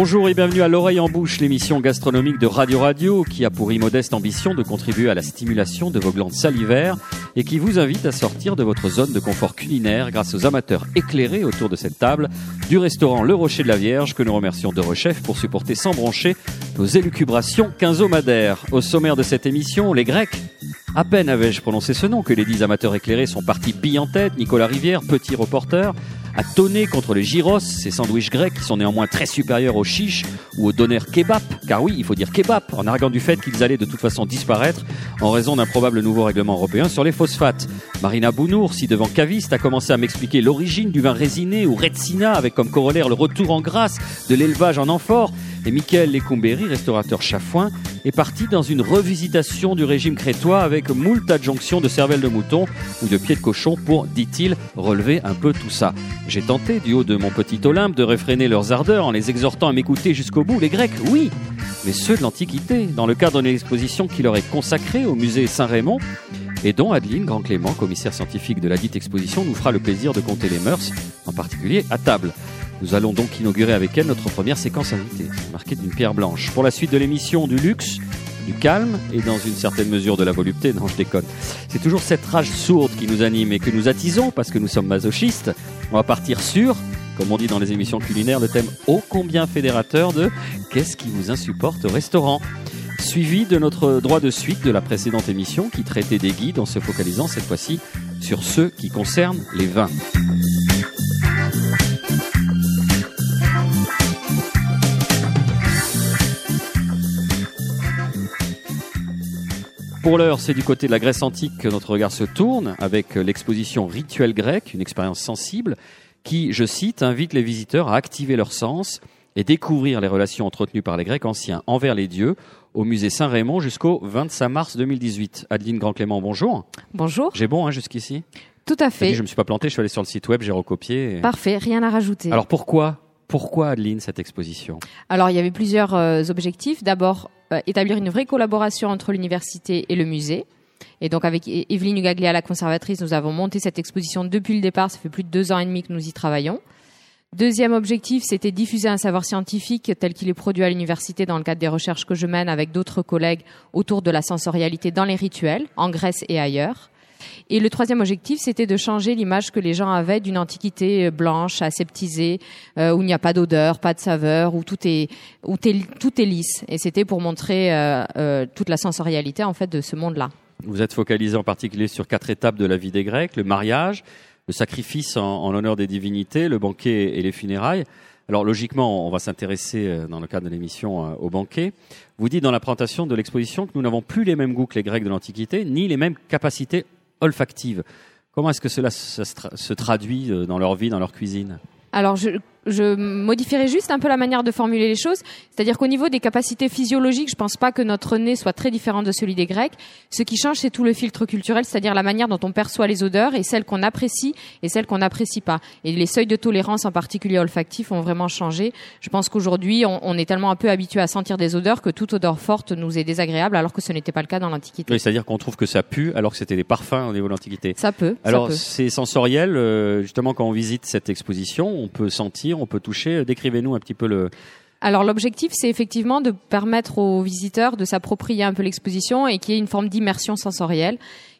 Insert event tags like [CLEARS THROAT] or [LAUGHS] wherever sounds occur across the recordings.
Bonjour et bienvenue à l'oreille en bouche, l'émission gastronomique de Radio Radio qui a pour immodeste ambition de contribuer à la stimulation de vos glandes salivaires et qui vous invite à sortir de votre zone de confort culinaire grâce aux amateurs éclairés autour de cette table du restaurant Le Rocher de la Vierge que nous remercions de Rechef pour supporter sans broncher nos élucubrations quinzomadaires. Au sommaire de cette émission, les Grecs. À peine avais-je prononcé ce nom que les dix amateurs éclairés sont partis billes en tête, Nicolas Rivière, petit reporter, à tonner contre les gyros, ces sandwichs grecs qui sont néanmoins très supérieurs aux chiches ou aux donners kebab, car oui, il faut dire kebab, en arguant du fait qu'ils allaient de toute façon disparaître en raison d'un probable nouveau règlement européen sur les phosphates. Marina Bounour, si devant caviste, a commencé à m'expliquer l'origine du vin résiné ou retsina avec comme corollaire le retour en grâce de l'élevage en amphore, et Michael Lecombéry, restaurateur chafouin, est parti dans une revisitation du régime crétois avec moult adjonctions de cervelle de mouton ou de pied de cochon pour, dit-il, relever un peu tout ça. J'ai tenté, du haut de mon petit Olympe, de réfréner leurs ardeurs en les exhortant à m'écouter jusqu'au bout. Les Grecs, oui, mais ceux de l'Antiquité, dans le cadre d'une exposition qui leur est consacrée au musée Saint-Raymond, et dont Adeline Grand Clément, commissaire scientifique de la dite exposition, nous fera le plaisir de compter les mœurs, en particulier à table. Nous allons donc inaugurer avec elle notre première séquence invitée, marquée d'une pierre blanche. Pour la suite de l'émission, du luxe, calme et dans une certaine mesure de la volupté. Non, je déconne. C'est toujours cette rage sourde qui nous anime et que nous attisons parce que nous sommes masochistes. On va partir sur, comme on dit dans les émissions culinaires, le thème ô combien fédérateur de Qu'est-ce qui vous insupporte au restaurant? Suivi de notre droit de suite de la précédente émission qui traitait des guides en se focalisant cette fois-ci sur ceux qui concernent les vins. Pour l'heure, c'est du côté de la Grèce antique que notre regard se tourne avec l'exposition Rituel grec, une expérience sensible qui, je cite, invite les visiteurs à activer leurs sens et découvrir les relations entretenues par les Grecs anciens envers les dieux au musée Saint-Raymond jusqu'au 25 mars 2018. Adeline Grand-Clément, bonjour. Bonjour. J'ai bon hein, jusqu'ici Tout à fait. Je me suis pas planté, je suis allé sur le site web, j'ai recopié. Parfait, rien à rajouter. Alors pourquoi pourquoi, Adeline, cette exposition? Alors, il y avait plusieurs euh, objectifs. D'abord, établir une vraie collaboration entre l'université et le musée. Et donc, avec Evelyne Ugaglia, la conservatrice, nous avons monté cette exposition depuis le départ. Ça fait plus de deux ans et demi que nous y travaillons. Deuxième objectif, c'était diffuser un savoir scientifique tel qu'il est produit à l'université dans le cadre des recherches que je mène avec d'autres collègues autour de la sensorialité dans les rituels, en Grèce et ailleurs. Et le troisième objectif, c'était de changer l'image que les gens avaient d'une antiquité euh, blanche, aseptisée, euh, où il n'y a pas d'odeur, pas de saveur, où tout est, où tout est lisse. Et c'était pour montrer euh, toute la sensorialité en fait de ce monde-là. Vous êtes focalisé en particulier sur quatre étapes de la vie des Grecs le mariage, le sacrifice en, en l'honneur des divinités, le banquet et les funérailles. Alors logiquement, on va s'intéresser dans le cadre de l'émission au banquet. Vous dites dans la présentation de l'exposition que nous n'avons plus les mêmes goûts que les Grecs de l'Antiquité, ni les mêmes capacités olfactive. Comment est-ce que cela se traduit euh, dans leur vie, dans leur cuisine? Alors, je, je modifierais juste un peu la manière de formuler les choses. C'est-à-dire qu'au niveau des capacités physiologiques, je pense pas que notre nez soit très différent de celui des Grecs. Ce qui change, c'est tout le filtre culturel, c'est-à-dire la manière dont on perçoit les odeurs et celles qu'on apprécie et celles qu'on n'apprécie pas. Et les seuils de tolérance, en particulier olfactifs, ont vraiment changé. Je pense qu'aujourd'hui, on, est tellement un peu habitué à sentir des odeurs que toute odeur forte nous est désagréable, alors que ce n'était pas le cas dans l'Antiquité. Oui, c'est-à-dire qu'on trouve que ça pue, alors que c'était des parfums au niveau de l'Antiquité. Ça peut. Alors, c'est sensoriel. Euh, justement, quand on visite cette exposition, on peut sentir, on peut toucher décrivez-nous un petit peu le, alors l'objectif, c'est effectivement de permettre aux visiteurs de s'approprier un peu l'exposition et qu'il y ait une forme d'immersion sensorielle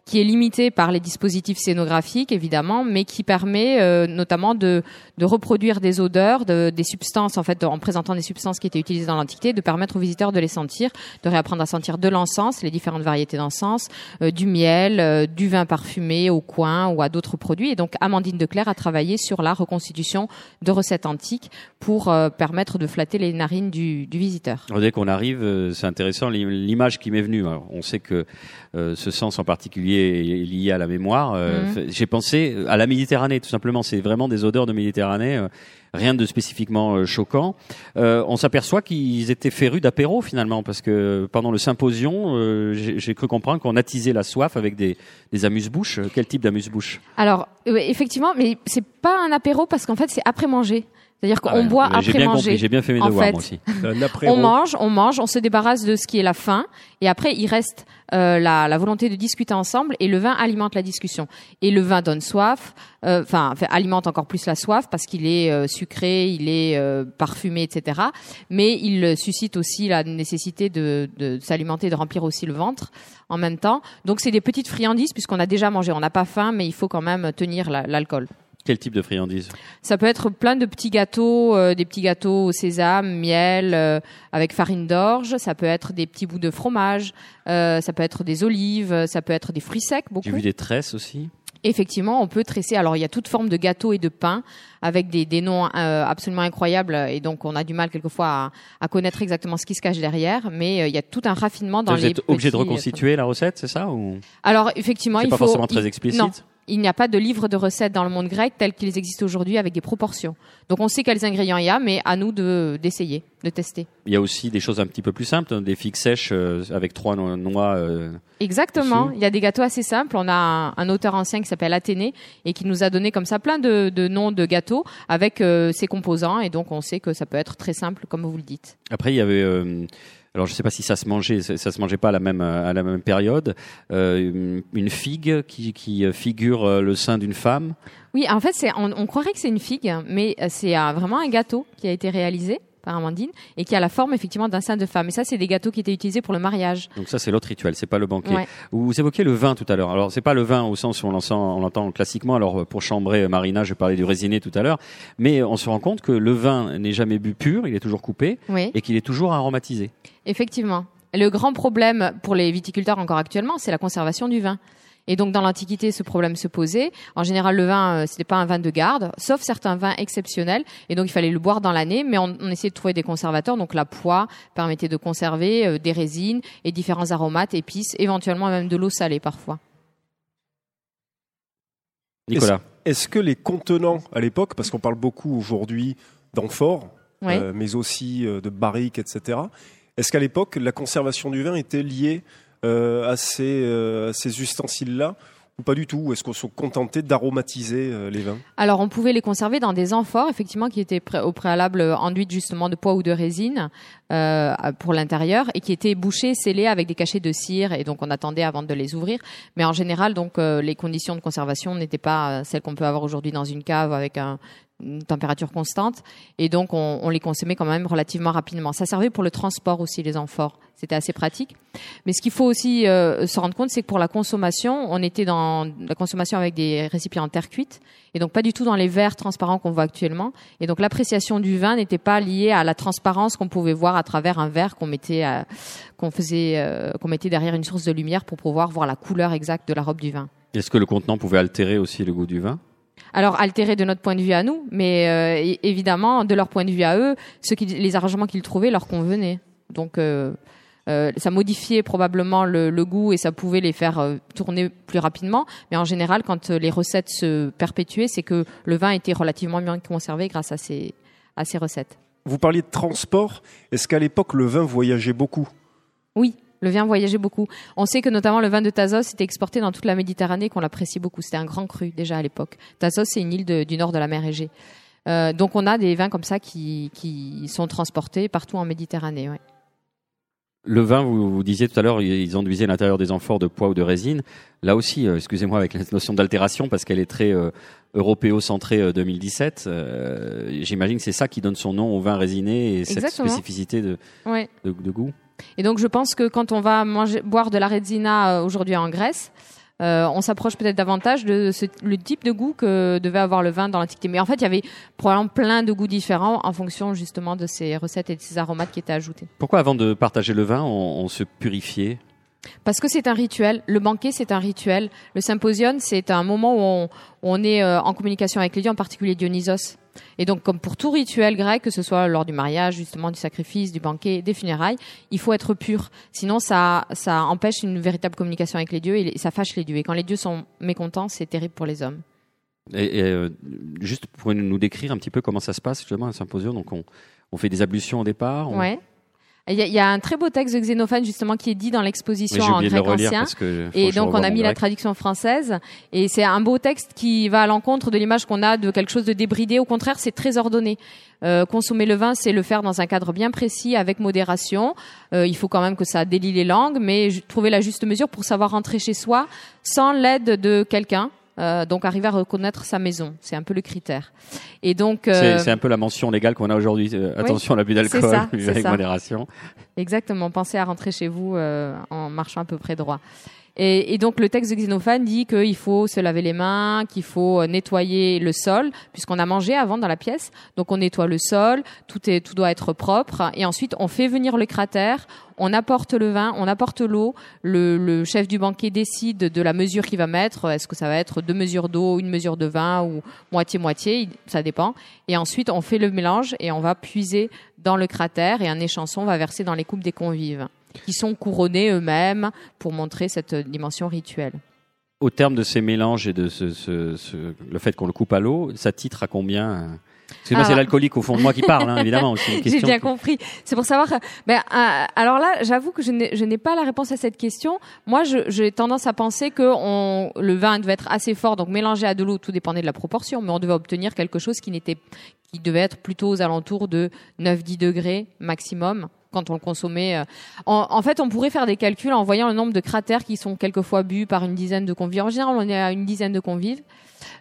qui est limité par les dispositifs scénographiques évidemment, mais qui permet euh, notamment de, de, reproduire des odeurs, de, des substances en fait, en présentant des substances qui étaient utilisées dans l'Antiquité, de permettre aux visiteurs de les sentir, de réapprendre à sentir de l'encens, les différentes variétés d'encens, euh, du miel, euh, du vin parfumé au coin ou à d'autres produits. Et donc Amandine Declerc a travaillé sur la reconstitution de recettes antiques pour permettre de flatter les narines du visiteur. Dès qu'on arrive, c'est intéressant l'image qui m'est venue. on sait que ce sens en particulier lié à la mémoire. Euh, mhm. J'ai pensé à la Méditerranée, tout simplement. C'est vraiment des odeurs de Méditerranée. Euh, rien de spécifiquement euh, choquant. on s'aperçoit qu'ils étaient férus d'apéro finalement, parce que pendant le symposion, j'ai cru comprendre qu'on attisait la soif avec des, des amuse-bouches. Quel type d'amuse-bouche? Alors, effectivement, mais c'est pas un apéro parce qu'en fait, c'est après manger. C'est-à-dire qu'on Ah ouais, boit après bien manger. j'ai bien fait mes devoirs moi aussi. On mange, on mange, on se débarrasse de ce qui est la faim, et après il reste euh, la, la volonté de discuter ensemble, et le vin alimente la discussion. Et le vin donne soif, euh, enfin alimente encore plus la soif parce qu'il est euh, sucré, il est euh, parfumé, etc. Mais il suscite aussi la nécessité de, de s'alimenter, de remplir aussi le ventre en même temps. Donc c'est des petites friandises puisqu'on a déjà mangé, on n'a pas faim, mais il faut quand même tenir la- l'alcool. Quel type de friandise? Ça peut être plein de petits gâteaux, euh, des petits gâteaux au sésame, miel, euh, avec farine d'orge. Ça peut être des petits bouts de fromage. euh, ça peut être des olives. Ça peut être des fruits secs, J'ai beaucoup. vu des tresses aussi. Effectivement, on peut tresser. Alors, il y a toute forme de gâteaux et de pain avec des, des noms euh, absolument incroyables. Et donc, on a du mal quelquefois à, à connaître exactement ce qui se cache derrière. Mais euh, il y a tout un raffinement dans Vous les êtes obligé de petits- reconstituer la recette, c'est ça ou Alors, effectivement, il pas faut. forcément très explicite Non, il n'y a pas de livre de recettes dans le monde grec tels qu'ils existent aujourd'hui avec des proportions. Donc on sait quels ingrédients il y a, mais à nous de d'essayer, de tester. Il y a aussi des choses un petit peu plus simples, hein, des figues sèches euh, avec trois no- noix. euh, Exactement. Dessus. Il y a des gâteaux assez simples. On a un, un auteur ancien qui s'appelle Athénée et qui nous a donné comme ça plein de, de noms de gâteaux avec euh, ses composants et donc on sait que ça peut être très simple comme vous le dites. Après, il y avait. euh, alors, je sais pas si ça se mangeait, ça, ça se mangeait pas à la même à la même période. euh, une figue qui, qui figure euh, le sein d'une femme? Oui, en fait, on, on croirait que c'est une figue, mais euh, c'est vraiment un gâteau qui a été réalisé par Amandine et qui a la forme effectivement d'un sein de femme. Et ça, c'est des gâteaux qui étaient utilisés pour le mariage. Donc ça, c'est l'autre rituel, c'est pas le banquet. Ouais. Vous évoquiez le vin tout à l'heure. Alors, c'est pas le vin au sens où on l'entend, classiquement. Alors, pour chambrer euh, Marina, je parlais du résiné tout à l'heure, mais on se rend compte que le vin n'est jamais bu pur, il est toujours coupé Oui. et qu'il est toujours aromatisé. Effectivement. Le grand problème pour les viticulteurs encore actuellement, c'est la conservation du vin. Et donc dans l'Antiquité, ce problème se posait. En général, le vin, euh, c'était pas un vin de garde, sauf certains vins exceptionnels. Et donc il fallait le boire dans l'année, mais on, on essayait de trouver des conservateurs. Donc la poix permettait de conserver euh, des résines et différents aromates, épices, éventuellement même de l'eau salée parfois. Nicolas. Est-ce que les contenants à l'époque, parce qu'on parle beaucoup aujourd'hui d'amphores, Oui. euh, mais aussi euh, de barriques, etc. Est-ce qu'à l'époque, la conservation du vin était liée à ces, euh, ces ustensiles-là ou pas du tout Ou Est-ce qu'on se contentait d'aromatiser euh, les vins? Alors, on pouvait les conserver dans des amphores, effectivement, qui étaient au préalable euh, enduites justement de pois ou de résine euh, pour l'intérieur et qui étaient bouchées, scellées avec des cachets de cire. Et donc, on attendait avant de les ouvrir. Mais en général, donc, euh, les conditions de conservation n'étaient pas euh, celles qu'on peut avoir aujourd'hui dans une cave avec un- température constante. Et donc, on, les consommait quand même relativement rapidement. Ça servait pour le transport aussi, les amphores. C'était assez pratique. Mais ce qu'il faut aussi euh, se rendre compte, c'est que pour la consommation, on était dans la consommation avec des récipients en terre cuite et donc pas du tout dans les verres transparents qu'on voit actuellement. Et donc l'appréciation du vin n'était pas liée à la transparence qu'on pouvait voir à travers un verre qu'on mettait, à- qu'on faisait, euh, qu'on mettait derrière une source de lumière pour pouvoir voir la couleur exacte de la robe du vin. Est-ce que le contenant pouvait altérer aussi le goût du vin? Alors altéré de notre point de vue à nous, mais euh, évidemment de leur point de vue à eux, ce qui, les arrangements qu'ils trouvaient leur convenaient. Donc euh, euh, ça modifiait probablement le, le goût et ça pouvait les faire tourner plus rapidement. Mais en général, quand les recettes se perpétuaient, c'est que le vin était relativement bien conservé grâce à ces, à ces recettes. Vous parliez de transport. Est-ce qu'à l'époque, le vin voyageait beaucoup? Oui, le vin voyageait beaucoup. On sait que notamment le vin de Thasos était exporté dans toute la Méditerranée, qu'on l'appréciait beaucoup. C'était un grand cru déjà à l'époque. Thasos, c'est une île de- du nord de la mer Égée. Euh, donc on a des vins comme ça qui, qui sont transportés partout en Méditerranée. ouais. Le vin, vous, vous disiez tout à l'heure, ils enduisaient l'intérieur des amphores de pois ou de résine. Là aussi, euh, excusez-moi avec la notion d'altération, parce qu'elle est très euh, européo-centrée euh, 2017. euh, J'imagine que c'est ça qui donne son nom au vin résiné et cette spécificité de, Ouais. de, de goût. Et donc je pense que quand on va manger, boire de la redzina euh, aujourd'hui en Grèce, euh, on s'approche peut-être davantage de ce- le type de goût que devait avoir le vin dans l'Antiquité. Mais en fait, il y avait probablement plein de goûts différents en fonction justement de ces recettes et de ces aromates qui étaient ajoutés. Pourquoi avant de partager le vin, on, on se purifiait? Parce que c'est un rituel. Le banquet, c'est un rituel. Le symposium, c'est un moment où on, où on est euh, en communication avec les dieux, en particulier Dionysos. Et donc, comme pour tout rituel grec, que ce soit lors du mariage, justement, du sacrifice, du banquet, des funérailles, il faut être pur. Sinon, ça, ça empêche une véritable communication avec les dieux et ça fâche les dieux. Et quand les dieux sont mécontents, c'est terrible pour les hommes. Et, et, euh, juste pour nous décrire un petit peu comment ça se passe justement un symposium. Donc on, on fait des ablutions au départ. on- Ouais. Il y, y a un très beau texte de Xénophane justement qui est dit dans l'exposition en grec ancien. Et donc on a mis la traduction française et c'est un beau texte qui va à l'encontre de l'image qu'on a de quelque chose de débridé. Au contraire, c'est très ordonné. Euh, consommer le vin, c'est le faire dans un cadre bien précis, avec modération. Euh, il faut quand même que ça délie les langues, mais trouver la juste mesure pour savoir rentrer chez soi sans l'aide de quelqu'un. Euh, donc arriver à reconnaître sa maison, c'est un peu le critère. Et donc C'est euh, c'est un peu la mention légale qu'on a aujourd'hui. Euh, oui, attention à l'abus d'alcool, [LAUGHS] avec ça. modération. Exactement, pensez à rentrer chez vous en marchant à peu près droit. Et, donc le texte de Xénophane dit qu'il faut se laver les mains, qu'il faut euh, nettoyer le sol, puisqu'on a mangé avant dans la pièce. Donc on nettoie le sol, tout, est, tout doit être propre. Et ensuite on fait venir le cratère, on apporte le vin, on apporte l'eau. Le, le chef du banquet décide de la mesure qu'il va mettre. Est-ce que ça va être deux mesures d'eau, une mesure de vin ou moitié-moitié? Ça dépend. Et ensuite on fait le mélange et on va puiser dans le cratère et un échanson va verser dans les coupes des convives qui sont couronnés eux-mêmes pour montrer cette dimension rituelle. Au terme de ces mélanges et de ce, ce- ce- le fait qu'on le coupe à l'eau, ça titre à combien euh? Excusez-moi, Ah. c'est l'alcoolique au fond de moi qui parle, hein, évidemment. [LAUGHS] J'ai question. bien compris. C'est pour savoir. Ben, euh, alors là, j'avoue que je n'ai pas la réponse à cette question. Moi, j'ai tendance à penser que on, le vin devait être assez fort, donc mélangé à de l'eau, tout dépendait de la proportion, mais on devait obtenir quelque chose qui n'était, qui devait être plutôt aux alentours de 9-10 degrés maximum quand on le consommait. euh. En, en fait, on pourrait faire des calculs en voyant le nombre de cratères qui sont quelquefois bu par une dizaine de convives. En général, on est à une dizaine de convives.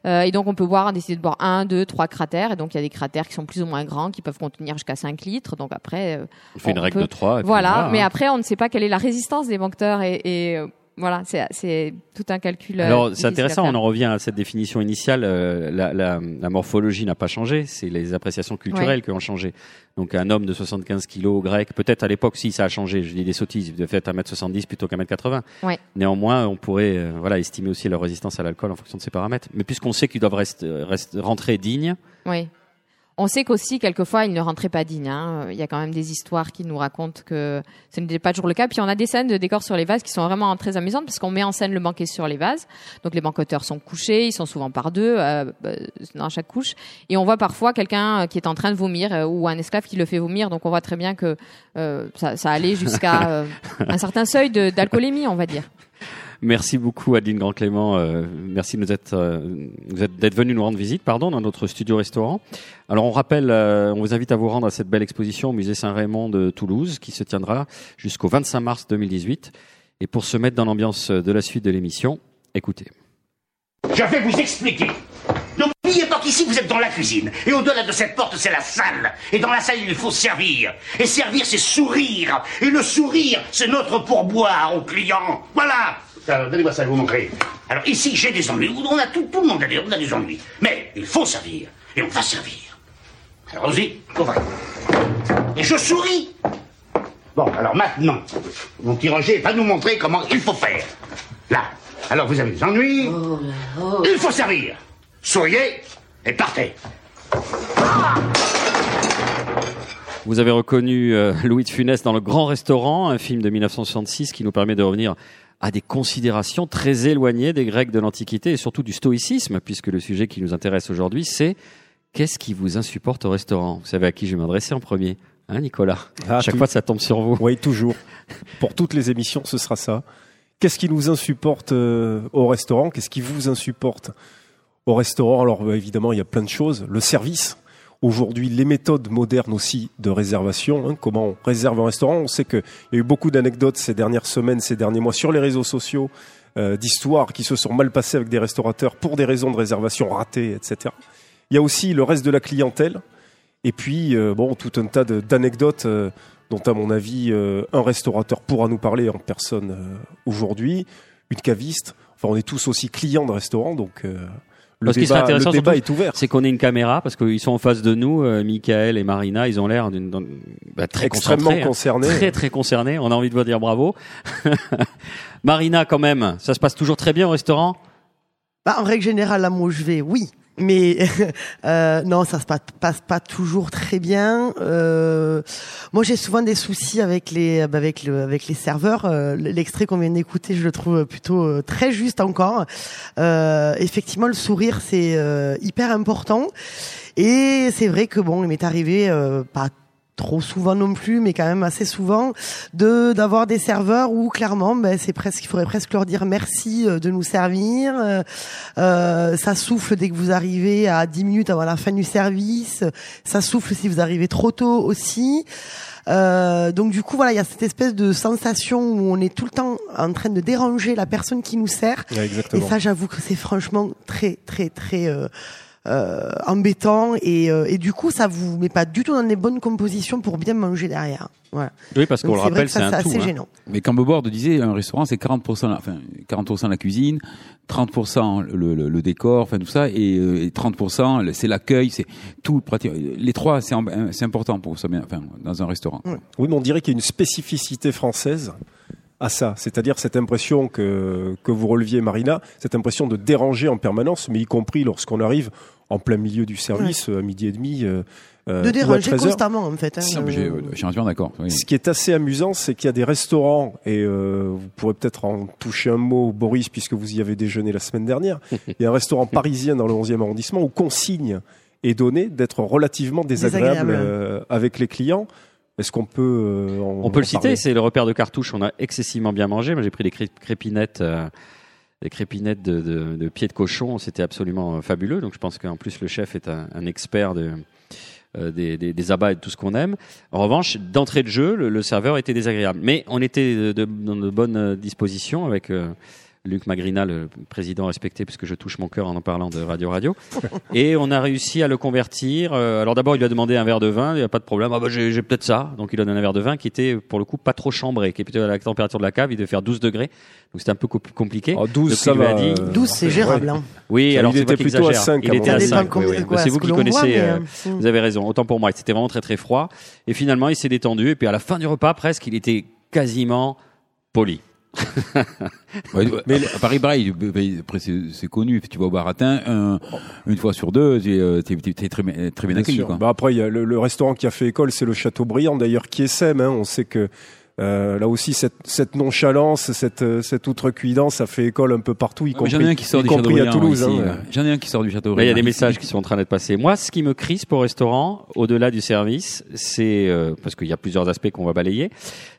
Euh, et donc on peut boire, décider de boire un, deux, trois cratères. Et donc il y a des cratères qui sont plus ou moins grands, qui peuvent contenir jusqu'à 5 litres. Donc après, euh, On fait une règle peut- de 3. voilà. Mais après, on ne sait pas quelle est la résistance des banqueteurs et, et, euh, voilà, c'est tout un calcul. euh, Alors c'est intéressant, on en revient à cette définition initiale. euh, la, la- la morphologie n'a pas changé, c'est les appréciations culturelles qui ont changé. Donc un homme de 75 kilos grec, peut-être à l'époque si ça a changé, je dis des sottises, de fait 1m70 plutôt qu'à 1m80. Ouais. Néanmoins, on pourrait euh, voilà estimer aussi leur résistance à l'alcool en fonction de ces paramètres. Mais puisqu'on sait qu'ils doivent rester, rester- rentrer dignes, Oui. On sait qu'aussi, quelquefois, il ne rentrait pas digne. hein. Il y a quand même des histoires qui nous racontent que ce n'était pas toujours le cas. Puis on a des scènes de décors sur les vases qui sont vraiment très amusantes parce qu'on met en scène le banquet sur les vases. Donc les banqueteurs sont couchés, ils sont souvent par deux euh, euh, dans chaque couche. Et on voit parfois quelqu'un euh, qui est en train de vomir euh, ou un esclave qui le fait vomir. Donc on voit très bien que euh, ça, ça allait jusqu'à euh, [LAUGHS] un certain seuil d'alcoolémie, on va dire. Merci beaucoup Adeline Grand Clément. Euh, merci de nous être, euh, d'être venu nous rendre visite, pardon, dans notre studio restaurant. Alors on rappelle, euh, on vous invite à vous rendre à cette belle exposition au musée Saint-Raymond de Toulouse, qui se tiendra jusqu'au 25 mars 2018. Et pour se mettre dans l'ambiance de la suite de l'émission, écoutez. Je vais vous expliquer. N'oubliez pas qu'ici vous êtes dans la cuisine. Et au-delà de cette porte, c'est la salle. Et dans la salle, il faut servir. Et servir, c'est sourire. Et le sourire, c'est notre pourboire aux clients. Voilà. Alors, Donnez-moi ça, je vais vous montrer. Alors ici, j'ai des ennuis. On a tout, tout le monde a des, on a des ennuis. Mais il faut servir. Et on va servir. Alors, Rosie, ouvrez. Et je souris. Bon, alors maintenant, mon petit Roger va nous montrer comment il faut faire. Là. Alors, vous avez des ennuis. Il faut servir. Souriez et partez. Vous avez reconnu euh, Louis de Funès dans Le Grand Restaurant, un film de 1966 qui nous permet de revenir à des considérations très éloignées des Grecs de l'Antiquité et surtout du stoïcisme, puisque le sujet qui nous intéresse aujourd'hui, c'est qu'est-ce qui vous insupporte au restaurant? Vous savez à qui je vais m'adresser en premier Hein, Nicolas? Ah, À chaque tout- fois, ça tombe sur vous. Oui, toujours. Pour toutes les émissions, ce sera ça. Qu'est-ce qui nous insupporte euh, au restaurant? Qu'est-ce qui vous insupporte? Au restaurant Alors euh, évidemment, il y a plein de choses. Le service. Aujourd'hui, les méthodes modernes aussi de réservation. hein, comment on réserve un restaurant On sait qu'il y a eu beaucoup d'anecdotes ces dernières semaines, ces derniers mois sur les réseaux sociaux, euh, d'histoires qui se sont mal passées avec des restaurateurs pour des raisons de réservation ratées, etc. Il y a aussi le reste de la clientèle. Et puis, euh, bon, tout un tas d'anecdotes euh, dont, à mon avis, un restaurateur pourra nous parler en personne aujourd'hui, une caviste. Enfin, on est tous aussi clients de restaurants, donc le Parce qu'il serait débat, intéressant, le débat surtout, est ouvert. C'est qu'on ait une caméra, parce qu'ils sont en face de nous, euh, Michael et Marina, ils ont l'air d'une d'un- bah, très Extrêmement hein. concerné. très très concernés. On a envie de vous dire bravo. [LAUGHS] Marina, quand même, ça se passe toujours très bien au restaurant? Bah, en règle générale, là, moi, je vais, oui. Mais [LAUGHS] euh, non, ça se passe, pas toujours très bien. Euh, moi, j'ai souvent des soucis avec les bah, avec le avec les serveurs. Euh, L'extrait qu'on vient d'écouter, je le trouve plutôt euh, très juste encore. Euh, effectivement, le sourire, c'est hyper important. Et c'est vrai que bon, il m'est arrivé pas trop souvent non plus, mais quand même assez souvent, de d'avoir des serveurs où clairement, ben, c'est presque, il faudrait presque leur dire merci euh, de nous servir. Euh, ça souffle dès que vous arrivez à 10 minutes avant la fin du service. Ça souffle si vous arrivez trop tôt aussi. Euh, donc du coup voilà, il y a cette espèce de sensation où on est tout le temps en train de déranger la personne qui nous sert. Ouais. Et ça, j'avoue que c'est franchement très très très euh, euh, embêtant et, euh, et du coup ça vous met pas du tout dans les bonnes compositions pour bien manger derrière. Voilà. Oui, parce qu'on le rappelle, c'est un tout. assez hein. gênant. Mais quand Bobord disait, un restaurant, c'est 40%, la- enfin, 40% la cuisine, 30% le, le, le décor, enfin tout ça, et, euh, et 30% le- c'est l'accueil, c'est tout. pratique- Les trois, c'est important pour ça bien, enfin, dans un restaurant. Oui, mais on dirait qu'il y a une spécificité française à ça, c'est-à-dire cette impression que, que vous releviez, Marina, cette impression de déranger en permanence, mais y compris lorsqu'on arrive en plein milieu du service, à midi et demi, euh, euh, De déranger 13 heures. constamment en fait. hein. J'ai- Euh, Je suis entièrement d'accord. oui. Ce qui est assez amusant, c'est qu'il y a des restaurants, et euh, vous pourrez peut-être en toucher un mot, Boris, puisque vous y avez déjeuné la semaine dernière. Il y a un restaurant parisien dans le 11e arrondissement où consigne est donnée d'être relativement désagréable, Désagréable. euh, avec les clients. Est-ce qu'on peut euh, en- On peut en le citer, c'est le repère de cartouche. On a excessivement bien mangé. Moi, j'ai pris des cré- crépinettes, euh, des crépinettes de, de, de pieds de cochon. C'était absolument euh, fabuleux. Donc, je pense qu'en plus, le chef est un, un expert de, euh, des, des, des abats et de tout ce qu'on aime. En revanche, d'entrée de jeu, le, le serveur était désagréable. Mais on était de, dans de bonnes dispositions avec euh, Luc Magrina, le président respecté, puisque je touche mon cœur en en parlant de Radio Radio. [LAUGHS] Et on a réussi à le convertir. Euh, alors d'abord, il lui a demandé un verre de vin, il n'y a pas de problème. Ah bah j'ai j'ai peut-être ça. Donc il donne un verre de vin qui était pour le coup pas trop chambré, qui est plutôt à la température de la cave, il devait faire 12 degrés. Donc c'était un peu co- compliqué. Oh, 12, Donc, ça il lui a va. dit- euh, 12 c'est gérable. Hein. Oui, Ça, alors il c'est était plutôt à exagère. 5 Il était à avis. Ça dépend 5. combien- oui, oui. quoi, C'est ce vous qui voit, connaissez. mais, euh, euh, vous avez raison. Autant pour moi, c'était vraiment très très froid. Et finalement, il s'est détendu. Et puis à la fin du repas, presque, il était quasiment poli. [LAUGHS] Mais à Paris, pareil, après c'est c'est connu. Tu vas au baratin, un- une fois sur deux, tu es, euh, t'es- t'es- t'es très, bien- très bien accueilli. Quoi. Bah après, il y a le, le restaurant qui a fait école, c'est le Château Briand, d'ailleurs, qui essaime. Hein. On sait que euh, là aussi, cette, cette nonchalance, cette, euh, cette outrecuidance, ça fait école un peu partout, y Ouais, mais J'en ai compris, un qui sort y du compris Châteaubriand à Toulouse. hein. J'en ai un qui sort du Là, il y a Châteaubriand. des messages qui sont en train d'être passés. Moi, ce qui me crispe au restaurant, au-delà du service, c'est euh, parce qu'il y a plusieurs aspects qu'on va balayer.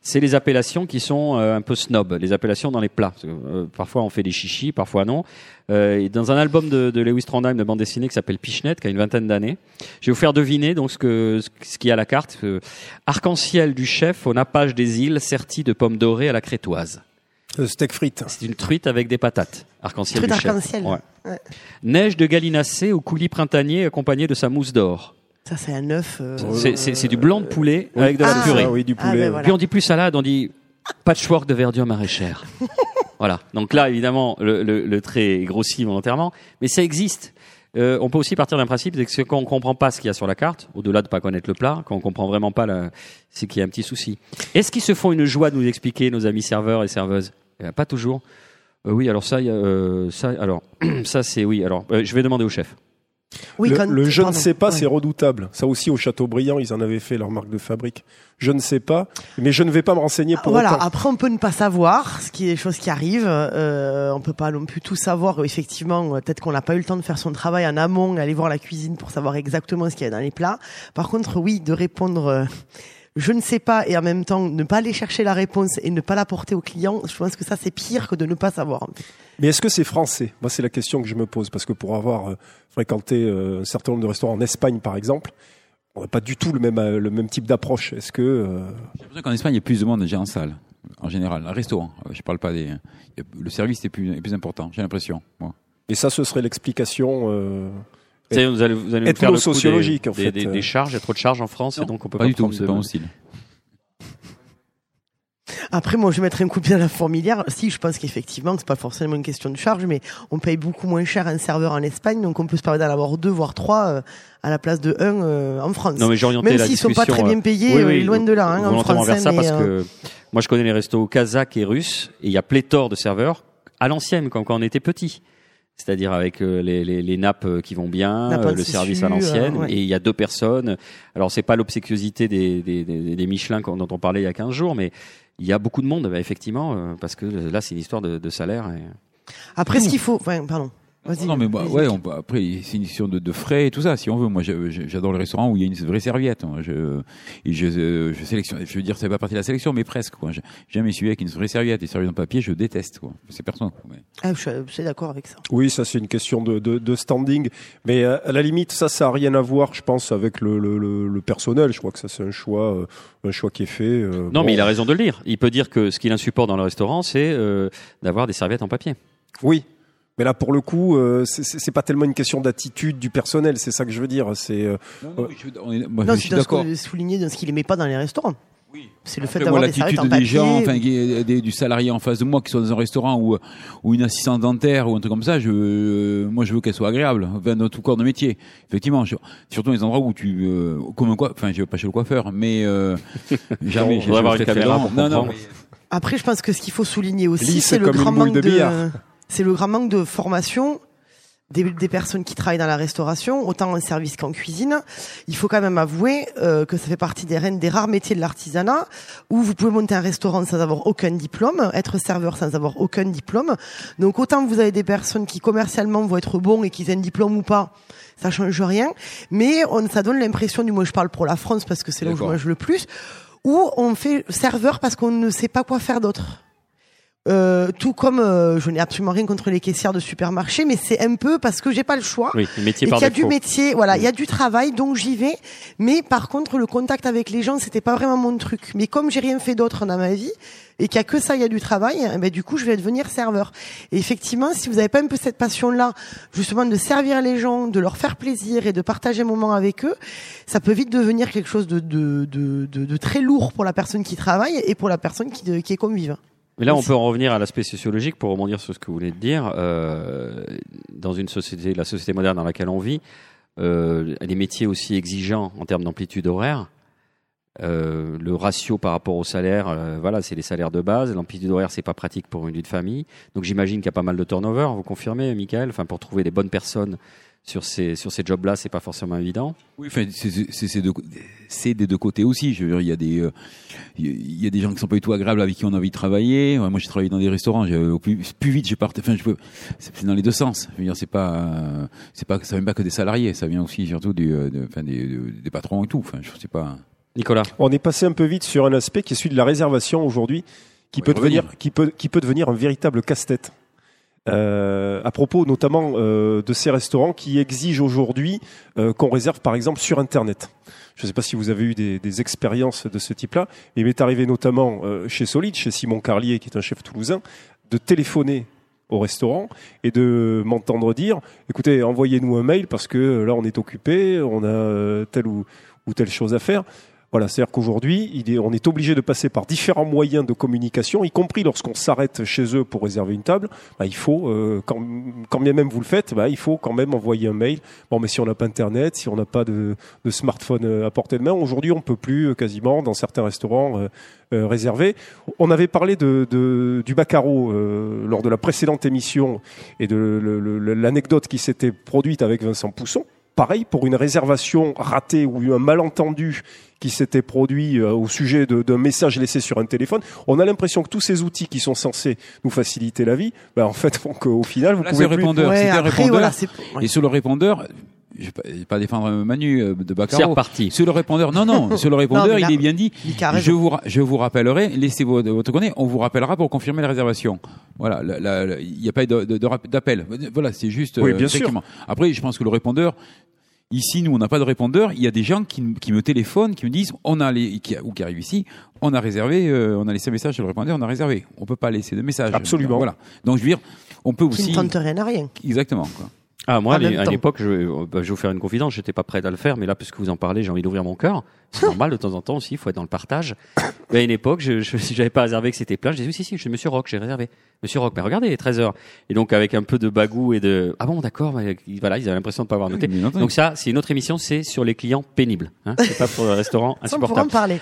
C'est les appellations qui sont euh, un peu snob, les appellations dans les plats. Parce que, euh, parfois, on fait des chichis, parfois non. Euh, et dans un album de, de Lewis Trondheim de bande dessinée qui s'appelle Pichenette, qui a une vingtaine d'années, je vais vous faire deviner donc ce que ce qu'il y a à la carte. Euh, Arc-en-ciel du chef au nappage des îles, serti de pommes dorées à la crétoise. Euh, steak frites. C'est une truite avec des patates. Arc-en-ciel Truite du chef. arc-en-ciel. Ouais. Ouais. Neige de gallinacé au coulis printanier accompagné de sa mousse d'or. Ça c'est un œuf. euh, C'est- du blanc de poulet avec de la Ah, purée. Ah oui, du Ah, poulet. ben voilà. Puis on dit plus salade, on dit patchwork de verdure maraîchère. [LAUGHS] voilà. Donc là, évidemment, le, le, le trait est grossi volontairement, mais ça existe. Euh, on peut aussi partir d'un principe, c'est que quand on comprend pas ce qu'il y a sur la carte, au-delà de pas connaître le plat, quand on comprend vraiment pas, la- c'est qu'il y a un petit souci. Est-ce qu'ils se font une joie de nous expliquer, nos amis serveurs et serveuses? Euh, Pas toujours. Euh, oui, alors ça, il y a, euh, ça, alors [CLEARS THROAT] ça c'est oui. Alors, euh, je vais demander au chef. Oui, le, quand- le je ne sais pas, Ouais. c'est redoutable. Ça aussi, au Châteaubriand, ils en avaient fait leur marque de fabrique. Je ne sais pas, mais je ne vais pas me renseigner pour voilà. autant. Après, on peut ne pas savoir, ce qui est des choses qui arrivent. Euh, on peut pas non plus tout savoir. Effectivement, peut-être qu'on n'a pas eu le temps de faire son travail en amont, aller voir la cuisine pour savoir exactement ce qu'il y a dans les plats. Par contre, oui, de répondre. euh, je ne sais pas et en même temps ne pas aller chercher la réponse et ne pas l'apporter au client, je pense que ça c'est pire que de ne pas savoir. Mais est-ce que c'est français? Moi, c'est la question que je me pose parce que pour avoir euh, fréquenté euh, un certain nombre de restaurants en Espagne, par exemple, on n'a pas du tout le même euh, le même type d'approche. Est-ce que euh, J'ai l'impression qu'en Espagne, il y a plus de monde déjà en salle, en général. Un restaurant, je parle pas des. Le service est plus, est plus important, j'ai l'impression. moi. et ça, ce serait l'explication euh, Vous allez, vous allez nous faire le coup des, en fait. des, des, des charges, il y a trop de charges en France, et donc on peut Pas pas, du tout, c'est de- pas mon style. Après, moi, je mettrais un coup de pied à la fourmilière. Si, je pense qu'effectivement, c'est pas forcément une question de charge, mais on paye beaucoup moins cher un serveur en Espagne, donc on peut se permettre d'en avoir deux, voire trois, euh, à la place de un euh, en France. Non, mais Même s'ils sont discussion. pas très bien euh, payés, oui, euh, oui, loin de là, hein, en France. vers ça hein, parce mais, euh, que moi je connais les restos kazakhs et russes et il y a pléthore de serveurs à l'ancienne comme quand on était petit. C'est-à-dire avec les, les, les nappes qui vont bien, le tissu, service à l'ancienne, euh, ouais. et il y a deux personnes. Alors c'est pas l'obséquiosité des, des, des, des Michelin dont on parlait il y a 15 jours, mais il y a beaucoup de monde, bah, effectivement, euh, parce que là c'est une histoire de, de salaire. Et... Après, ce qu'il faut, enfin, pardon. Vas-y. Non, mais moi, vas-y. ouais, on, après, c'est une question de, de frais et tout ça, si on veut. Moi, je- je- j'adore les restaurants où il y a une vraie serviette. hein. Je, et je, euh, je sélectionne, je veux dire, c'est pas partie de la sélection, mais presque, quoi. J'ai jamais suivi avec une vraie serviette. Les serviettes en papier, je déteste, quoi. C'est personne, quoi. Mais- Ah, je, suis- je suis d'accord avec ça. Oui, ça c'est une question de, de, de standing, mais euh, à la limite, ça, ça a rien à voir, je pense, avec le, le, le, le personnel. Je crois que ça c'est un choix, euh, un choix qui est fait. euh, Non, bon. mais il a raison de le dire. Il peut dire que ce qu'il insupporte dans le restaurant, c'est euh, d'avoir des serviettes en papier. Oui, mais là pour le coup, euh, c'est- pas tellement une question d'attitude du personnel, c'est ça que je veux dire. C'est euh, Non, non, mais je, on est- moi, non, je suis d'accord. souligné dans ce qu'il aimait pas dans les restaurants. Oui. C'est le fait d'avoir des l'attitude papier. des gens, enfin, des- du salarié en face de moi, qui soit dans un restaurant ou, ou une assistante dentaire ou un truc comme ça, je, euh, moi, je veux qu'elle soit agréable, enfin, dans tout corps de métier. Effectivement, je- surtout dans les endroits où tu, euh, comme un quoi, enfin, je vais pas chez le coiffeur, mais euh, [LAUGHS] jamais. Je avoir une caméra pour Non, non. Après, je pense que ce qu'il faut souligner aussi, c'est le comme une grand boule manque de de, billard. C'est le grand manque de formation des, des personnes qui travaillent dans la restauration, autant en service qu'en cuisine. Il faut quand même avouer euh, que ça fait partie des, reines- des rares métiers de l'artisanat où vous pouvez monter un restaurant sans avoir aucun diplôme, être serveur sans avoir aucun diplôme. Donc autant vous avez des personnes qui commercialement vont être bons et qu'ils aient un diplôme ou pas, ça change rien. Mais on, ça donne l'impression, du moins je parle pour la France parce que c'est là où je mange le plus, où on fait serveur parce qu'on ne sait pas quoi faire d'autre. Euh, tout comme euh, je n'ai absolument rien contre les caissières de supermarché, mais c'est un peu parce que j'ai pas le choix. Oui, le métier Et par qu'il y a du métier, voilà, il y a du travail, donc j'y vais. Mais par contre, le contact avec les gens, c'était pas vraiment mon truc. Mais comme j'ai rien fait d'autre dans ma vie et qu'il y a que ça, il y a du travail, eh ben du coup, je vais devenir serveur. Et effectivement, si vous n'avez pas un peu cette passion-là, justement, de servir les gens, de leur faire plaisir et de partager un moment avec eux, ça peut vite devenir quelque chose de de, de, de, de très lourd pour la personne qui travaille et pour la personne qui, qui est convive. Mais là, on peut en revenir à l'aspect sociologique pour rebondir sur ce que vous de dire. Euh, dans une société, la société moderne dans laquelle on vit, euh, les métiers aussi exigeants en termes d'amplitude horaire, euh, le ratio par rapport au salaire, euh, voilà, c'est les salaires de base. L'amplitude horaire, c'est pas pratique pour une vie de famille. Donc, j'imagine qu'il y a pas mal de turnover. Vous confirmez, Michael? Enfin, pour trouver des bonnes personnes sur ces sur ces jobs-là, c'est pas forcément évident. Oui, enfin, c'est- c'est c'est- c'est de- c'est des deux côtés aussi. Je veux dire, il y a des, euh, y a des gens qui sont pas du tout agréables avec qui on a envie de travailler. Moi, j'ai travaillé dans des restaurants. j'ai- Au plus, vite, je partais. Enfin. C'est dans les deux sens. Je veux dire, c'est pas, c'est pas, ça vient pas que des salariés. Ça vient aussi surtout du, enfin, des, de- des patrons et tout. Enfin, je sais pas. Nicolas on est passé un peu vite sur un aspect qui est celui de la réservation aujourd'hui, qui peut devenir, qui peut, qui peut devenir un véritable casse-tête. Euh, à propos notamment euh, de ces restaurants qui exigent aujourd'hui euh, qu'on réserve par exemple sur Internet. Je ne sais pas si vous avez eu des, des expériences de ce type-là. Il m'est arrivé notamment chez Solide, chez Simon Carlier, qui est un chef toulousain, de téléphoner au restaurant et de m'entendre dire écoutez, envoyez-nous un mail parce que là on est occupé, on a telle ou, ou telle chose à faire. Voilà, c'est-à-dire qu'aujourd'hui, on est obligé de passer par différents moyens de communication, y compris lorsqu'on s'arrête chez eux pour réserver une table. Bah, il faut, euh, quand, quand bien même vous le faites, bah, il faut quand même envoyer un mail. Bon, mais si on n'a pas Internet, si on n'a pas de, smartphone euh, à portée de main, aujourd'hui, on peut plus euh, quasiment dans certains restaurants euh, euh, réserver. On avait parlé de, de- du Bacaro euh, lors de la précédente émission et de l'anecdote qui s'était produite avec Vincent Pousson. Pareil, pour une réservation ratée ou un malentendu qui s'était produit euh, au sujet de- d'un message laissé sur un téléphone, on a l'impression que tous ces outils qui sont censés nous faciliter la vie, bah, en fait, font qu'au final, vous Là, pouvez plus... répondeur. Ouais, après, répondeur. voilà, c'est- ouais. Et sur le répondeur, je vais pas, je vais pas défendre Manu euh, de C'est Bacaro. reparti. Sur le répondeur, non, non, sur le [LAUGHS] répondeur, Non, mais là- il est bien dit. Je vous, je vous rappellerai, laissez votre, votre coordonnée, on vous rappellera pour confirmer la réservation. Voilà, il n'y a pas d'appel. Voilà, c'est juste. Oui, euh, bien sûr. Après, je pense que le répondeur, ici, nous, on n'a pas de répondeur. Il y a des gens qui, qui me téléphonent, qui me disent, on a les, qui, ou qui arrivent ici, on a réservé, euh, on a laissé un message sur le répondeur, on a réservé. On peut pas laisser de message. Absolument. Voilà. Donc, je veux dire, on peut Qui aussi. ne tente rien à rien. Exactement. Quoi. Ah, moi, même à l'époque, je, euh, bah, je vais vous faire une confidence, j'étais pas prêt à le faire, mais là, puisque vous en parlez, j'ai envie d'ouvrir mon cœur. C'est normal, de temps en temps aussi, il faut être dans le partage. Mais à une époque, je, [LAUGHS] j'avais pas réservé que c'était plein, je disais, oui, si, si, je suis Monsieur Rock, j'ai réservé. Monsieur Rock, mais regardez, il est 13 heures. Et donc, avec un peu de bagou et de, ah bon, d'accord, voilà, ils avaient l'impression de pas avoir noté. Donc ça, c'est une autre émission, c'est sur les clients pénibles. Hein c'est pas pour le restaurant Ça, on pourra en insupportable. parler.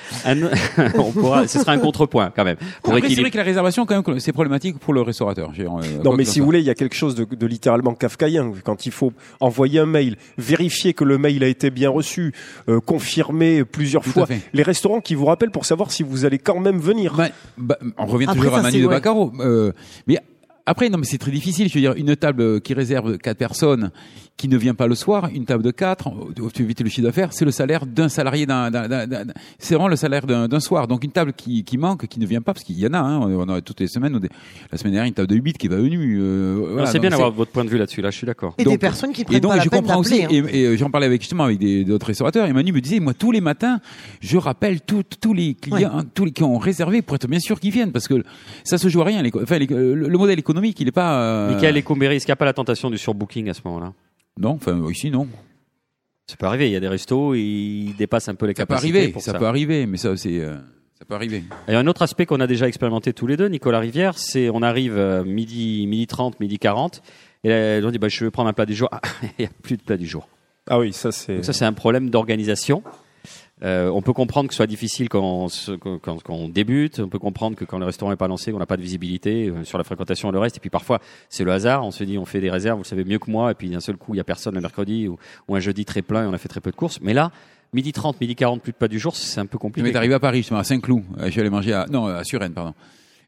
Un- [LAUGHS] on pourra, ce sera un contrepoint quand même. Pour Après, c'est vrai que la réservation, quand même, c'est problématique pour le restaurateur. Euh, Non, mais si vous voulez, il y a quelque chose de, de littéralement kafkaïen. Quand il faut envoyer un mail, vérifier que le mail a été bien reçu, euh, confirmer plusieurs Tout fois. Les restaurants qui vous rappellent pour savoir si vous allez quand même venir. Bah, bah, on revient Après, toujours à Manu de ouais. Baccaro. Euh, mais Après, non, mais c'est très difficile. Je veux dire, une table qui réserve quatre personnes, qui ne vient pas le soir, une table de quatre, tu évites le chiffre d'affaires, c'est le salaire d'un salarié d'un, d'un- d'un- d'un- c'est vraiment le salaire d'un, d'un soir. Donc une table qui, qui manque, qui ne vient pas, parce qu'il y en a, hein, on a toutes les semaines, la semaine dernière, une table de 8 qui est pas venue. euh, voilà. c'est Donc, bien d'avoir votre point de vue là-dessus. Là, je suis d'accord. Et Donc- des personnes qui Et prennent donc, pas la je peine comprends aussi, hein. et, et j'en parlais avec justement avec des- d'autres restaurateurs, et Manu me disait, moi, tous les matins, je rappelle tout- tous les clients, tous les qui ont réservé pour être bien sûr qu'ils viennent, parce que ça se joue à rien. l'éco- Enfin, le, le modèle économique, il est pas. euh, Michael Ecomberi, est-ce qu'il n'y a pas la tentation du surbooking à ce moment-là? Non, enfin ici non. Ça peut arriver. Il y a des restos, ils dépassent un peu les Ça peut capacités. arriver, pour ça, ça. peut arriver, mais ça c'est, euh, ça peut arriver. Et un autre aspect qu'on a déjà expérimenté tous les deux, Nicolas Rivière, c'est on arrive euh, midi, midi 30, midi 40, et là, on dit bah, je vais prendre un plat du jour. Ah, [LAUGHS] il n'y a plus de plat du jour. Ah oui, ça c'est. Donc ça, c'est un problème d'organisation. Euh, on peut comprendre que ce soit difficile quand on, quand, quand- on débute. On peut comprendre que quand le restaurant n'est pas lancé, on n'a pas de visibilité euh, sur la fréquentation et le reste. Et puis parfois, c'est le hasard. On se dit, on fait des réserves, vous le savez mieux que moi. Et puis d'un seul coup, il y a personne le mercredi ou, un jeudi très plein et on a fait très peu de courses. Mais là, midi 30, midi 40, plus de pas du jour, c'est un peu compliqué. m'est arrivé à Paris, justement, à Saint-Cloud. Euh, Je suis allé manger à, non, à Suresnes, pardon.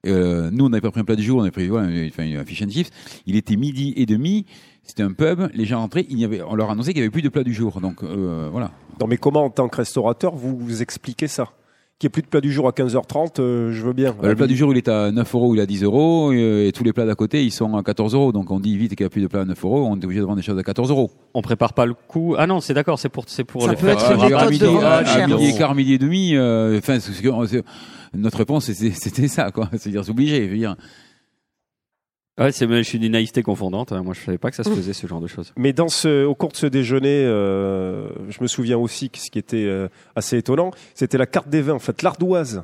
Euh, nous, on n'avait pas pris un plat du jour, on avait pris voilà, enfin, un fish and chips. Il était midi et demi. C'était un pub. Les gens rentraient. Il y avait, on leur annonçait qu'il y avait plus de plat du jour. Donc euh, voilà. Non, mais comment en tant que restaurateur vous expliquez ça? Qu'il n'y ait plus de plat du jour à 15h30, euh, je veux bien. Euh, le plat du jour, il est à 9 euros, il est à 10 euros, et, et tous les plats d'à côté, ils sont à 14 euros. Donc on dit vite qu'il n'y a plus de plats à 9 euros, on est obligé de vendre des choses à 14 euros. On prépare pas le coup. Ah non, c'est d'accord, c'est pour, c'est pour Ça les peut faire. être Ah, une méthode de à- à chère. midi et quart, midi et demi, euh, enfin, c'est ce que- c'est- notre réponse, c'était c'était ça, quoi. [LAUGHS] C'est-à-dire, c'est obligé. Je veux dire. Ouais, c'est, je suis d'une naïveté confondante. hein. Moi, je savais pas que ça se faisait ce genre de choses. Mais dans ce, au cours de ce déjeuner, euh, je me souviens aussi que ce qui était euh, assez étonnant, c'était la carte des vins, en fait, l'ardoise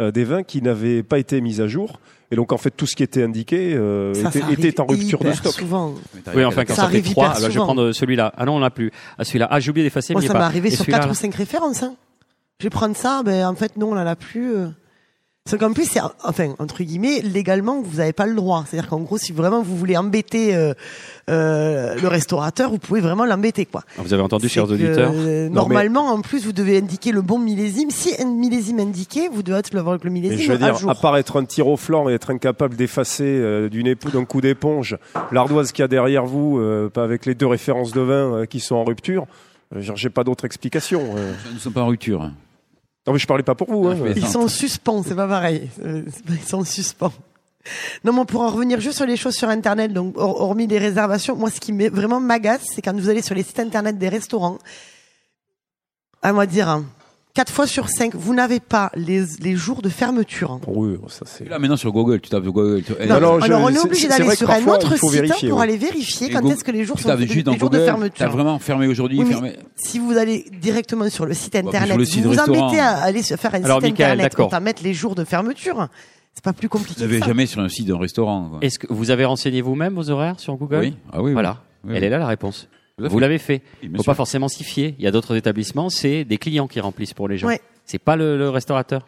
euh, des vins qui n'avait pas été mise à jour. Et donc, en fait, tout ce qui était indiqué euh, Ça, était, ça arrive était en rupture de stock. Souvent. Oui, enfin, quand Ça ça, fait arrive trois, alors je vais prendre celui-là. Ah non, on l'a plus. Ah, celui-là. Ah, j'ai oublié d'effacer, Moi, mais ça m'est arrivé Et sur celui-là, 4 là ou 5 références. Hein. Je vais prendre ça, ben en fait non, on en a plus. C'est qu'en plus, c'est enfin entre guillemets légalement, vous n'avez pas le droit. C'est-à-dire qu'en gros, si vraiment vous voulez embêter euh, euh, le restaurateur, vous pouvez vraiment l'embêter, quoi. Ah, Vous avez entendu, chers que, auditeurs? euh, Non, normalement, en plus, vous devez indiquer le bon millésime. Si un millésime indiqué, vous devez être avoir le Mais millésime je veux dire, jour. à part être un tir au flanc et être incapable d'effacer euh, d'une époux d'un coup d'éponge l'ardoise qu'il y a derrière vous, euh, avec les deux références de vin euh, qui sont en rupture, euh, j'ai pas d'autre explication. euh. Nous ne sommes pas en rupture. Non, mais je parlais pas pour vous. Hein. Ah, Ils sont en suspens, c'est pas pareil. Euh, Ils sont en suspens. Non, mais pour en revenir juste sur les choses sur Internet, donc hor- hormis les réservations, moi, ce qui vraiment m'agace, c'est quand vous allez sur les sites Internet des restaurants, à moi dire, hein, quatre fois sur cinq, vous n'avez pas les, les jours de fermeture. Oui, ça c'est. Là, maintenant, sur Google, tu tapes Google. Tu, Non, non, je- alors on est obligé d'aller sur un autre site hein, vérifier, pour aller vérifier Et quand Go- est-ce que les jours tu sont tapes juste dans les jours de Google, t'as fermeture. vraiment fermé aujourd'hui, Oui, mais fermé. si vous allez directement sur le site sur internet, le site vous vous restaurant. embêtez à aller se faire un Alors, site Michael, internet à mettre les jours de fermeture. C'est pas plus compliqué. Vous n'avez jamais sur un site d'un restaurant. Est-ce que vous avez renseigné vous-même vos horaires sur Google? Oui. Ah oui. Voilà. Oui, Elle est là la réponse. Vous l'avez fait. Oui, bien Faut pas forcément s'y fier. Il y a d'autres établissements, c'est des clients qui remplissent pour les gens. Ouais. C'est pas le, le restaurateur.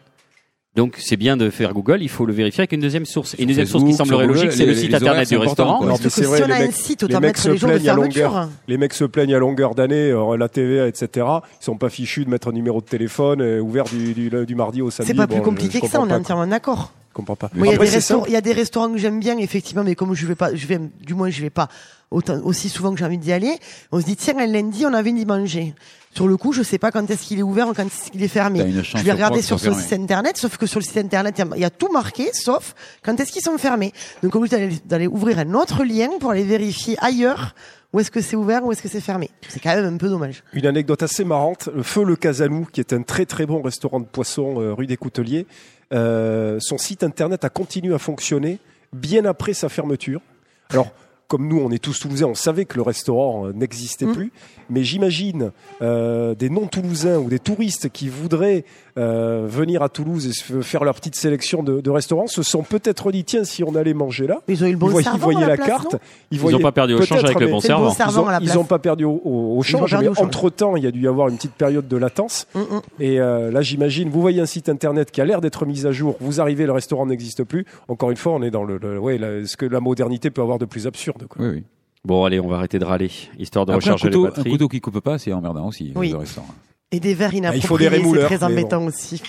Donc c'est bien de faire Google, il faut le vérifier avec une deuxième source. Et une deuxième source qui semblerait logique, c'est le site internet du restaurant. Parce que c'est si on a les un mecs- site, autant mettre se les jours de plaignent à fermeture. longueur. Les mecs se plaignent à longueur d'année, euh, la TVA, etc. Ils sont pas fichus de mettre un numéro de téléphone euh, ouvert du, du, du mardi au samedi. C'est pas Bon, plus compliqué je que ça, on est entièrement d'accord. Je comprends pas. Il il y a des restaurants que j'aime bien, effectivement, mais comme je vais pas, je vais, du moins, je vais pas autant, aussi souvent que j'ai envie d'y aller. On se dit, tiens, un lundi, on a envie d'y manger. Sur le coup, je sais pas quand est-ce qu'il est ouvert ou quand est-ce qu'il est fermé. T'as une chance Je vais sur regarder sur c'est site internet, sauf que sur le site internet, il y a- il y, a tout marqué, sauf quand est-ce qu'ils sont fermés. Donc, obligé d'aller, d'aller ouvrir un autre lien pour aller vérifier ailleurs où est-ce que c'est ouvert, où est-ce que c'est fermé. C'est quand même un peu dommage. Une anecdote assez marrante. Le Feu Le Casanou, qui est un très très bon restaurant de poissons euh, rue des Couteliers, euh, son site internet a continué à fonctionner bien après sa fermeture. Alors, comme nous, on est tous toulousains, on savait que le restaurant euh, n'existait Mm. plus. Mais j'imagine euh, des non-toulousains ou des touristes qui voudraient euh, venir à Toulouse et faire leur petite sélection de, de restaurants se sont peut-être dit tiens, si on allait manger là, Mais ils ont eu le bon ils voyaient, ils voyaient la, place, carte, ils n'ont pas perdu au change avec le bon C'est le bon servant. ils ont, à la ils place. ont pas perdu au, change, perdu mais au change. entre temps, il y a dû y avoir une petite période de latence. Mm, mm. Et euh, là, j'imagine, vous voyez un site internet qui a l'air d'être mis à jour, vous arrivez, le restaurant n'existe plus. Encore une fois, on est dans le, le- ouais, la- ce que la modernité peut avoir de plus absurde. Quoi. Oui, oui. Bon, allez, on va arrêter de râler, histoire de Après, un recharger couteau, les un batteries. couteau qui coupe pas, c'est emmerdant aussi, Oui. le restaurant. Et des verres Ah, inappropriés, c'est très embêtant aussi.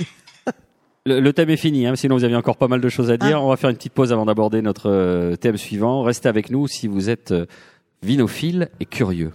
[LAUGHS] le, le thème est fini, hein, sinon vous aviez encore pas mal de choses à dire. On va faire une petite pause avant d'aborder notre euh, thème suivant. Restez avec nous si vous êtes euh, vinophile et curieux.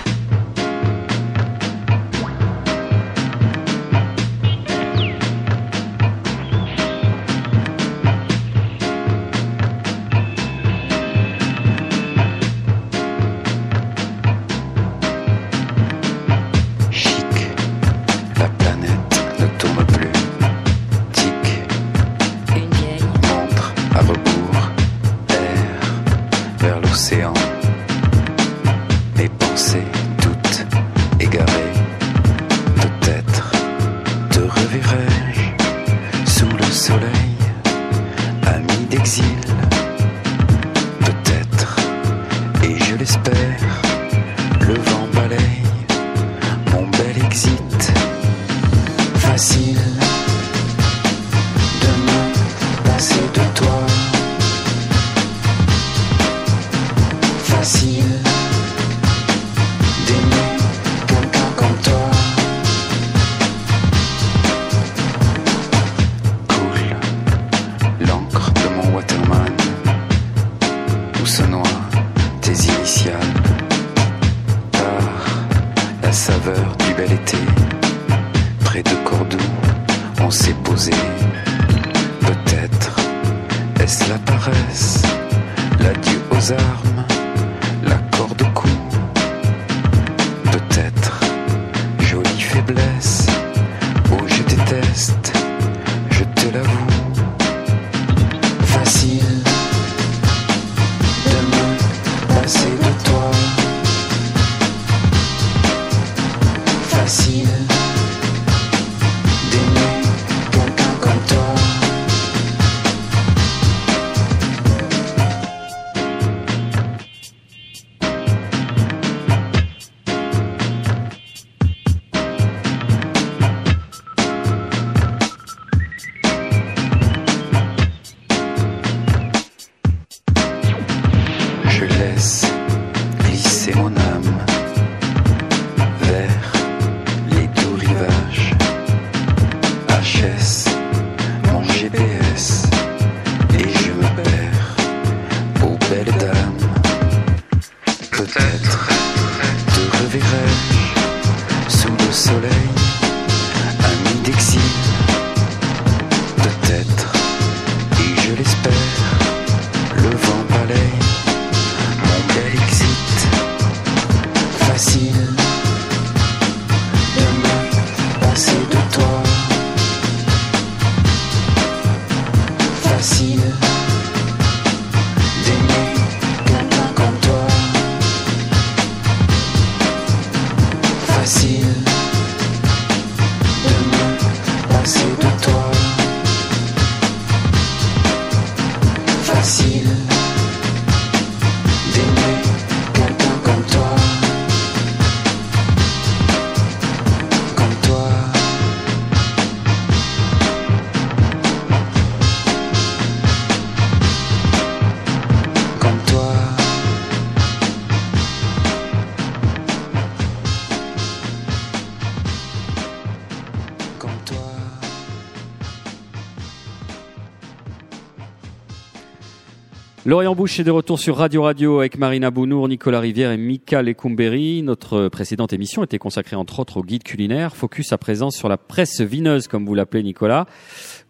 Lorient Bouche est de retour sur Radio Radio avec Marina Bounour, Nicolas Rivière et Mika Lecumberi. Notre précédente émission était consacrée entre autres au guide culinaire. Focus à présent sur la presse vineuse, comme vous l'appelez Nicolas.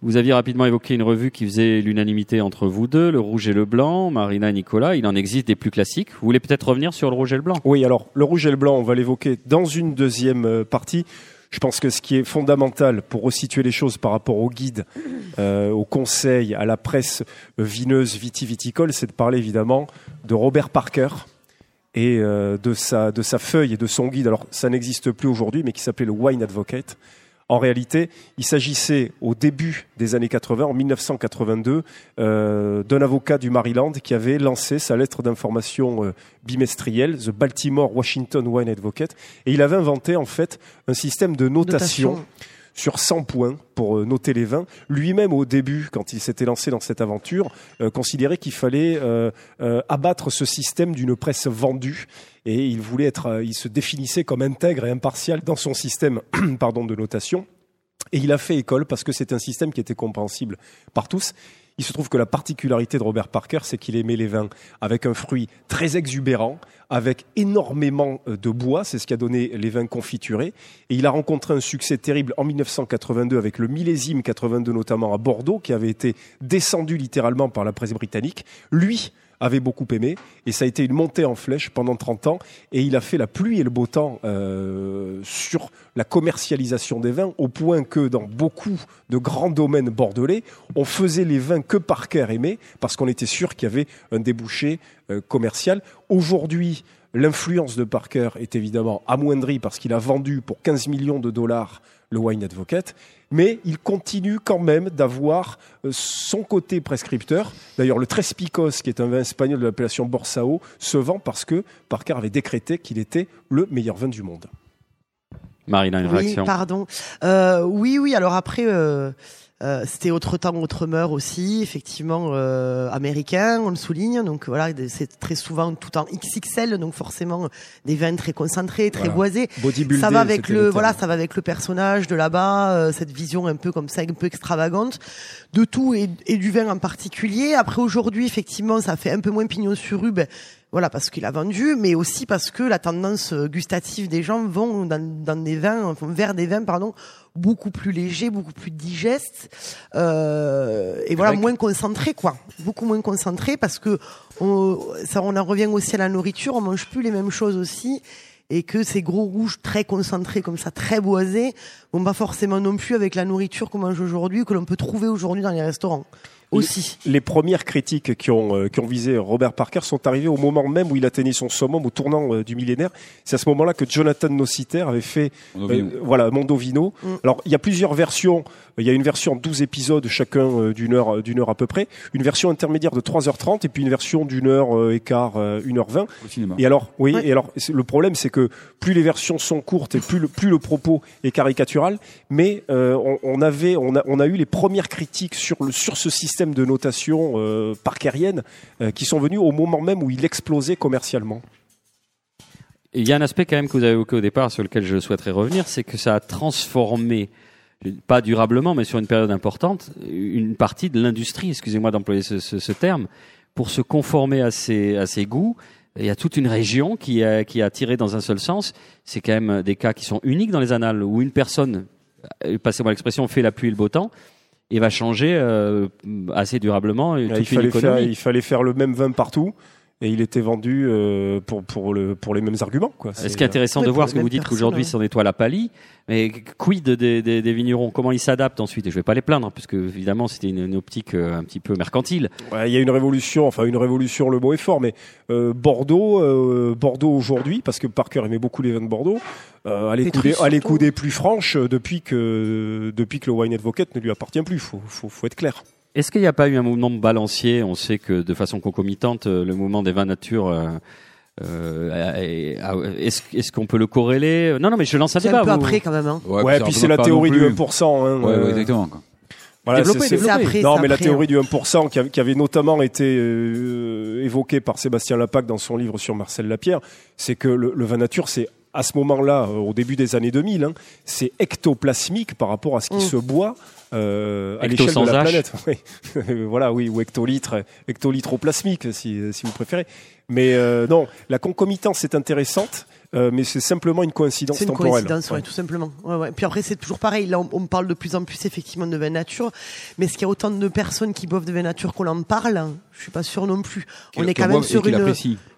Vous aviez rapidement évoqué une revue qui faisait l'unanimité entre vous deux, le rouge et le blanc. Marina et Nicolas, il en existe des plus classiques. Vous voulez peut-être revenir sur le rouge et le blanc? Oui, alors le rouge et le blanc, on va l'évoquer dans une deuxième euh, partie. Je pense que ce qui est fondamental pour resituer les choses par rapport au guide, euh, au conseil, à la presse vineuse vitiviticole, c'est de parler évidemment de Robert Parker et euh, de sa de sa feuille et de son guide. Alors ça n'existe plus aujourd'hui, mais qui s'appelait le Wine Advocate. En réalité, il s'agissait au début des années 80, en 1982, euh, d'un avocat du Maryland qui avait lancé sa lettre d'information euh, bimestrielle, The Baltimore Washington Wine Advocate, et il avait inventé en fait un système de notation, Notation. Sur 100 points pour euh, noter les vins. Lui-même, au début, quand il s'était lancé dans cette aventure, euh, considérait qu'il fallait euh, abattre ce système d'une presse vendue. Et il voulait être, il se définissait comme intègre et impartial dans son système, [CLEARS THROAT] pardon, de notation. Et il a fait école parce que c'est un système qui était compréhensible par tous. Il se trouve que la particularité de Robert Parker, c'est qu'il aimait les vins avec un fruit très exubérant, avec énormément euh, de bois, c'est ce qui a donné les vins confiturés. Et il a rencontré un succès terrible en 1982 avec le millésime 82 notamment à Bordeaux, qui avait été descendu littéralement par la presse britannique. Lui, avait beaucoup aimé. Et ça a été une montée en flèche pendant 30 ans. Et il a fait la pluie et le beau temps euh, sur la commercialisation des vins au point que dans beaucoup de grands domaines bordelais, on faisait les vins que Parker aimait parce qu'on était sûr qu'il y avait un débouché euh, commercial. Aujourd'hui, l'influence de Parker est évidemment amoindrie parce qu'il a vendu pour 15 millions de dollars le Wine Advocate, mais il continue quand même d'avoir euh, son côté prescripteur. D'ailleurs, le Trespicos, qui est un vin espagnol de l'appellation Borsao, se vend parce que Parker avait décrété qu'il était le meilleur vin du monde. Marina, une Oui, réaction? pardon. Euh, oui, oui. Alors après, euh, euh, c'était autre temps, autre mœurs aussi, effectivement euh, américain, on le souligne. Donc voilà, c'est très souvent tout en XXL, donc forcément des vins très concentrés, très Voilà. boisés. Ça va avec le, voilà, ça va avec le personnage de là-bas, euh, cette vision un peu comme ça, un peu extravagante de tout et, et du vin en particulier. Après aujourd'hui, effectivement, ça fait un peu moins pignon sur rue. ben, voilà, parce qu'il a vendu, mais aussi parce que la tendance gustative des gens vont dans, dans des vins, enfin, vers des vins, pardon, beaucoup plus légers, beaucoup plus digestes, euh, et voilà, moins concentrés, quoi. Beaucoup moins concentrés, parce que on, ça, on en revient aussi à la nourriture, on mange plus les mêmes choses aussi, et que ces gros rouges très concentrés comme ça, très boisés, vont pas forcément non plus avec la nourriture qu'on mange aujourd'hui, que l'on peut trouver aujourd'hui dans les restaurants. Aussi. Les premières critiques qui ont, euh, qui ont visé Robert Parker sont arrivées au moment même où il atteignait son summum, au tournant euh, du millénaire. C'est à ce moment-là que Jonathan Nociter avait fait Mondovino. euh, voilà, Mondovino. Mm. Alors, il y a plusieurs versions. Il y a une version en 12 épisodes, chacun euh, d'une heure, d'une heure à peu près. Une version intermédiaire de 3h30 et puis une version d'une heure euh, et quart, euh, 1h20. Au cinéma. Et alors, oui, Ouais. et alors le problème, c'est que plus les versions sont courtes et plus le, plus le propos est caricatural. Mais euh, on, on avait, on a, on a eu les premières critiques sur le sur ce système de notation euh, parkerienne euh, qui sont venues au moment même où il explosait commercialement. Il y a un aspect quand même que vous avez évoqué au départ sur lequel je souhaiterais revenir, c'est que ça a transformé, pas durablement, mais sur une période importante, une partie de l'industrie, excusez-moi d'employer ce terme, pour se conformer à ses, à ses goûts. Il y a toute une région qui a, qui a tiré dans un seul sens. C'est quand même des cas qui sont uniques dans les annales où une personne, euh, passez-moi l'expression, fait la pluie et le beau temps et va changer euh, assez durablement fallait faire, il fallait faire le même vin partout. Et il était vendu euh, pour, pour, le, pour les mêmes arguments. Quoi. Ce C'est- qui est intéressant Oui, de voir, ce que vous dites qu'aujourd'hui ouais. c'en nettoie la palie, mais quid des, des, des vignerons? Comment ils s'adaptent ensuite? Et je vais pas les plaindre, puisque évidemment c'était une, une optique euh, un petit peu mercantile. Ouais, il y a une révolution, enfin une révolution, le mot est fort, mais euh, Bordeaux, euh, Bordeaux aujourd'hui, parce que Parker aimait beaucoup les vins de Bordeaux, euh, a les Les coups des, plus franches euh, depuis que depuis que le Wine Advocate ne lui appartient plus. Faut, faut, faut être clair. Est-ce qu'il n'y a pas eu un mouvement balancier? On sait que de façon concomitante, euh, le mouvement des vins nature. euh, euh, est- est-ce qu'on peut le corréler? Non, non, mais je lance un C'est débat. un peu vous- après quand même. Hein. Ouais, puis c'est la théorie du plus. 1%. Hein, Ouais, euh, ouais, exactement. quoi. voilà, c'est- c'est- C'est après. Non, c'est mais la théorie hein. du 1% qui avait, qui avait notamment été euh, évoquée par Sébastien Lapac dans son livre sur Marcel Lapierre, c'est que le, le vin nature, c'est à ce moment-là, au début des années 2000, hein, c'est ectoplasmique par rapport à ce qui Mm. se boit euh, à l'échelle de la H. planète. [LAUGHS] Oui. voilà, oui, ou hectolitre, hectolitroplasmique, si, si vous préférez. Mais euh, non, la concomitance est intéressante, euh, mais c'est simplement une coïncidence C'est une temporelle. coïncidence, ouais, Ouais. tout simplement. Ouais, ouais. Puis après, c'est toujours pareil. Là, on, on parle de plus en plus effectivement de vin nature, mais est-ce qu'il y a autant de personnes qui boivent de vin nature qu'on en parle? Je suis pas sûr non plus. on Qui- est quand même sur une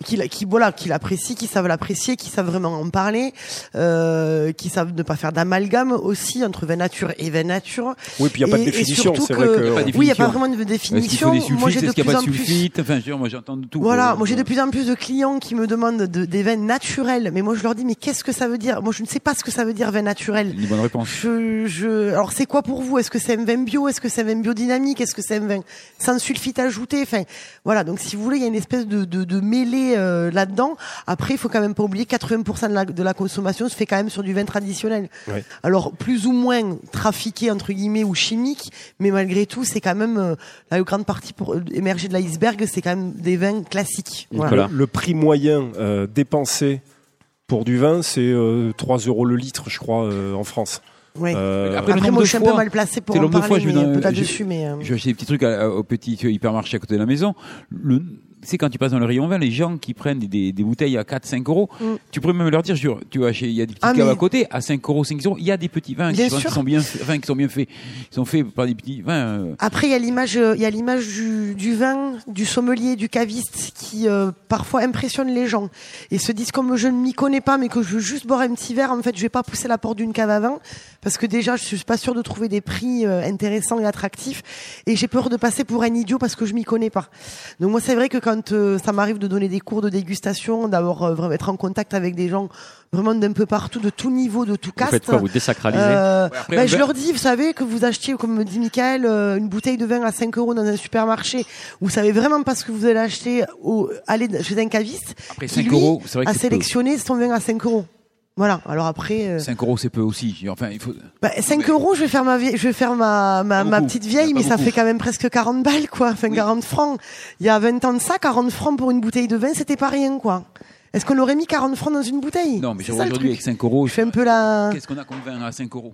qui, qui voilà, qui l'apprécient, qui savent l'apprécier, qui savent vraiment en parler, euh, qui savent ne pas faire d'amalgame aussi entre vin nature et vin nature. Oui, puis il n'y a pas de définition. C'est vrai que- Oui, il n'y a pas vraiment de définition. Moi, j'ai de plus n'y a en plus. Enfin, je veux dire, moi j'entends de tout. Voilà, moi j'ai de plus en plus de clients qui me demandent de- des vins naturels, mais moi je leur dis mais qu'est-ce que ça veut dire? Moi je ne sais pas ce que ça veut dire vin naturel. Une bonne réponse. Je, je, alors c'est quoi pour vous? Est-ce que c'est un vin bio? Est-ce que c'est un vin biodynamique? Est-ce que c'est un vin sans sulfite ajouté? Enfin, voilà. Donc si vous voulez, il y a une espèce de, de, de mêlée euh, là-dedans. Après, il faut quand même pas oublier 80% de la, de la consommation se fait quand même sur du vin traditionnel. Ouais. Alors plus ou moins trafiqué entre guillemets ou chimique, mais malgré tout, c'est quand même euh, la grande partie pour euh, émerger de l'iceberg, c'est quand même des vins classiques. Voilà. Nicolas. Le prix moyen euh, dépensé pour du vin, c'est euh, 3 euros le litre, je crois, euh, en France. Ouais. Euh, Après, Après, moi, je suis un peu mal placé pour en parler, fois, je vais mais dans- un peu je- mais. euh, Je vais acheter des petits trucs à- au petit hypermarché à côté de la maison. Le, c'est quand tu passes dans le rayon vin, les gens qui prennent des, des bouteilles à 4, 5 euros, Mm. tu pourrais même leur dire, tu vois, il y a des petites Ah, caves mais- à côté, à 5 euros, 5 euros, il y a des petits vins qui, sont, sûr. qui sont bien, enfin, qui sont bien faits. Ils sont faits par des petits vins. euh, Après, il y a l'image, euh, il y a l'image du, du vin, du sommelier, du caviste qui euh, parfois impressionne les gens et se disent comme je ne m'y connais pas, mais que je veux juste boire un petit verre. En fait, je vais pas pousser la porte d'une cave à vin parce que déjà, je suis pas sûre de trouver des prix euh, intéressants et attractifs et j'ai peur de passer pour un idiot parce que je m'y connais pas. Donc moi, c'est vrai que quand euh, ça m'arrive de donner des cours de dégustation, d'avoir euh, vraiment être en contact avec des gens vraiment d'un peu partout, de tout niveau, de tout Vous caste. faites quoi Vous désacralisez Euh, Ouais, après, ben, je leur dis, vous savez, que vous achetiez, comme me dit Michael, euh, une bouteille de vin à 5 euros dans un supermarché, vous savez vraiment pas ce que vous allez acheter au, aller chez un caviste, Après qui 5 lui euros, c'est vrai a sélectionné son vin à 5 euros. Voilà. Alors après, euh, 5 euros, c'est peu aussi. Enfin, il faut. bah, 5 euros, je vais faire ma, je vais faire ma, ma, petite vieille, mais ça fait quand même presque 40 balles, quoi. Enfin, Oui. 40 francs. Il y a 20 ans de ça, 40 francs pour une bouteille de vin, c'était pas rien, quoi. Est-ce qu'on aurait mis 40 francs dans une bouteille? Non, mais aujourd'hui avec 5 euros. Je fais un peu la. Qu'est-ce qu'on a comme vin à 5 euros?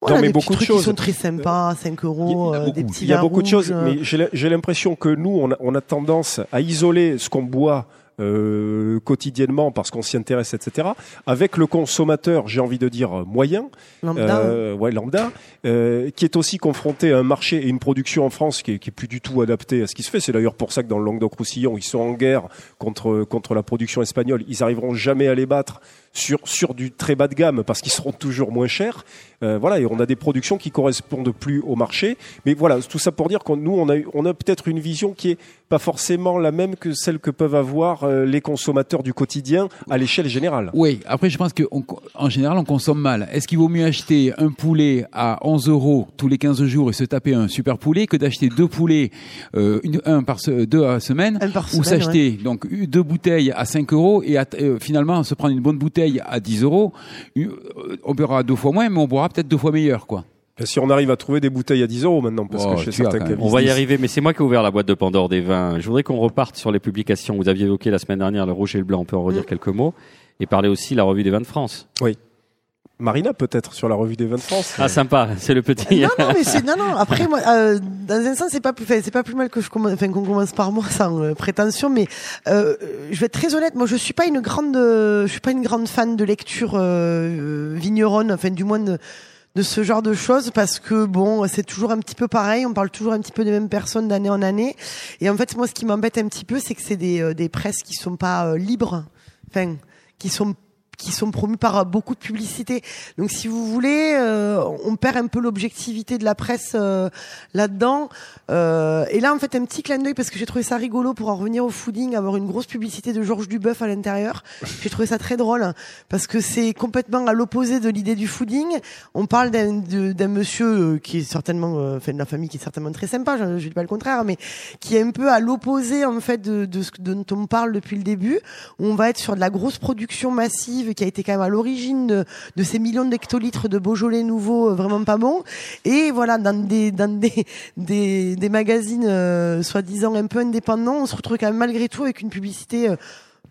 Voilà, Non, mais des beaucoup de choses. qui sont très sympas, 5 euros, Il y en a euh, des beaucoup. petits Il y a beaucoup de choses, mais j'ai j'ai l'impression que nous, on a, on a tendance à isoler ce qu'on boit euh, quotidiennement parce qu'on s'y intéresse, etc. Avec le consommateur, j'ai envie de dire moyen, lambda. euh, ouais, lambda, euh, qui est aussi confronté à un marché et une production en France qui est, qui est plus du tout adaptée à ce qui se fait. C'est d'ailleurs pour ça que dans le Languedoc-Roussillon, ils sont en guerre contre contre la production espagnole. Ils arriveront jamais à les battre sur sur du très bas de gamme parce qu'ils seront toujours moins chers. Euh, voilà, et on a des productions qui correspondent plus au marché. Mais voilà, tout ça pour dire que nous, on a on a peut-être une vision qui est pas forcément la même que celle que peuvent avoir euh, les consommateurs du quotidien à l'échelle générale. Oui, après je pense qu'en général on consomme mal. Est-ce qu'il vaut mieux acheter un poulet à 11 euros tous les 15 jours et se taper un super poulet que d'acheter deux poulets, euh, une, un par se- deux à semaine, Un par ou semaine, s'acheter donc eu- deux bouteilles à 5 euros et à- euh, finalement se prendre une bonne bouteille à 10 euros, euh, on boira deux fois moins, mais on boira peut-être deux fois meilleur, quoi. Et Si on arrive à trouver des bouteilles à 10 euros maintenant, parce Oh, que chez as certains cavistes On va y arriver, mais c'est moi qui ai ouvert la boîte de Pandore des vins. Je voudrais qu'on reparte sur les publications. Vous aviez évoqué la semaine dernière le rouge et le blanc. On peut en redire quelques mots et parler aussi de la revue des vins de France. Marina peut-être sur la revue des vins de France. Ah sympa, c'est le petit. Non, non, mais c'est non, non. [LAUGHS] Après, moi, euh, dans un sens, c'est pas plus, enfin, c'est pas plus mal que je commence, enfin, qu'on commence par moi sans euh, prétention, mais euh, je vais être très honnête. Moi, je suis pas une grande, euh, je suis pas une grande fan de lecture euh, vigneronne, enfin, du moins de, de ce genre de choses, parce que bon, c'est toujours un petit peu pareil. On parle toujours un petit peu des mêmes personnes d'année en année. Et en fait, moi, ce qui m'embête un petit peu, c'est que c'est des, euh, des presses qui sont pas euh, libres, enfin, qui sont qui sont promus par beaucoup de publicité. Donc si vous voulez, euh, on perd un peu l'objectivité de la presse euh, là-dedans. Euh, et là, en fait, un petit clin d'œil parce que j'ai trouvé ça rigolo pour en revenir au fooding, avoir une grosse publicité de Georges Duboeuf à l'intérieur. [LAUGHS] J'ai trouvé ça très drôle parce que c'est complètement à l'opposé de l'idée du fooding. On parle d'un monsieur euh, qui est certainement, euh, enfin de la famille qui est certainement très sympa. Je, je dis pas le contraire, mais qui est un peu à l'opposé en fait de, de ce dont on parle depuis le début. Où on va être sur de la grosse production massive qui a été quand même à l'origine de, de ces millions d'hectolitres de Beaujolais nouveaux euh, vraiment pas bons. Et voilà, dans des dans des des, des magazines euh, soi-disant un peu indépendants, on se retrouve quand même malgré tout avec une publicité. euh,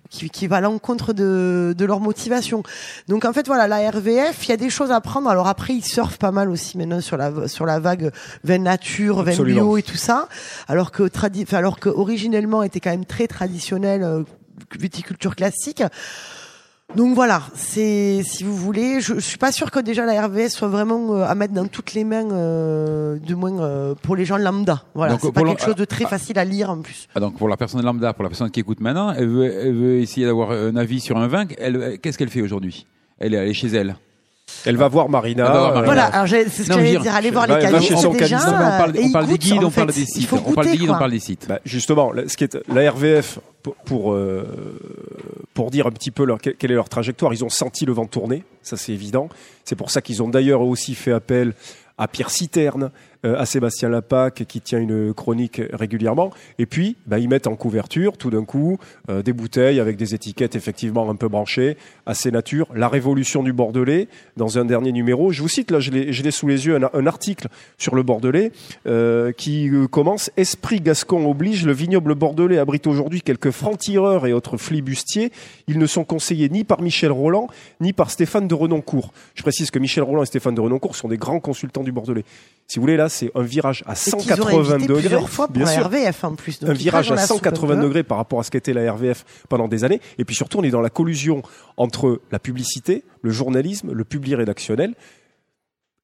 qui, qui va à l'encontre de, de leur motivation. Donc en fait voilà la RVF, il y a des choses à prendre. Alors après ils surfent pas mal aussi maintenant sur la sur la vague vin nature, vin bio et tout ça. Alors que tradi alors que originellement était quand même très traditionnel euh, viticulture classique. Donc voilà, c'est si vous voulez, je, je suis pas sûr que déjà la RVS soit vraiment euh, à mettre dans toutes les mains, euh, du moins euh, pour les gens lambda. Voilà, c'est pas quelque chose de très ah, facile à lire en plus. Ah, donc pour la personne lambda, pour la personne qui écoute maintenant, elle veut, elle veut essayer d'avoir un avis sur un vin. Qu'est-ce qu'elle fait aujourd'hui? Elle, est- elle est chez elle. Elle va voir Marina. Elle va voir euh, Marina. Voilà, alors c'est ce que j'allais dire, aller voir les déjà. mais on parle, on parle des guides, en on parle des Il sites. faut On parle des goûter, guides, on parle des sites. Bah, justement, ce qui est la RVF pour pour, euh, pour dire un petit peu leur, quelle est leur trajectoire, ils ont senti le vent tourner, ça c'est évident. C'est pour ça qu'ils ont d'ailleurs aussi fait appel à Pierre Citerne, à Sébastien Lapac qui tient une chronique régulièrement. Et puis, bah, ils mettent en couverture tout d'un coup euh, des bouteilles avec des étiquettes effectivement un peu branchées, assez nature. La révolution du Bordelais, dans un dernier numéro. Je vous cite, là, je l'ai sous les yeux, un, article sur le Bordelais euh, qui euh, commence « Esprit gascon oblige, le vignoble bordelais abrite aujourd'hui quelques francs-tireurs et autres flibustiers. Ils ne sont conseillés ni par Michel Roland, ni par Stéphane de Renoncourt. » Je précise que Michel Roland et Stéphane de Renoncourt sont des grands consultants du Bordelais. Si vous voulez, là, c'est un virage à Et qu'ils ont 180 invité degrés. plusieurs fois pour bien la sûr. RVF en plus. Donc un virage à dans la soupe un 180 peu. degrés par rapport à ce qu'était la RVF pendant des années. Et puis surtout, on est dans la collusion entre la publicité, le journalisme, le public rédactionnel.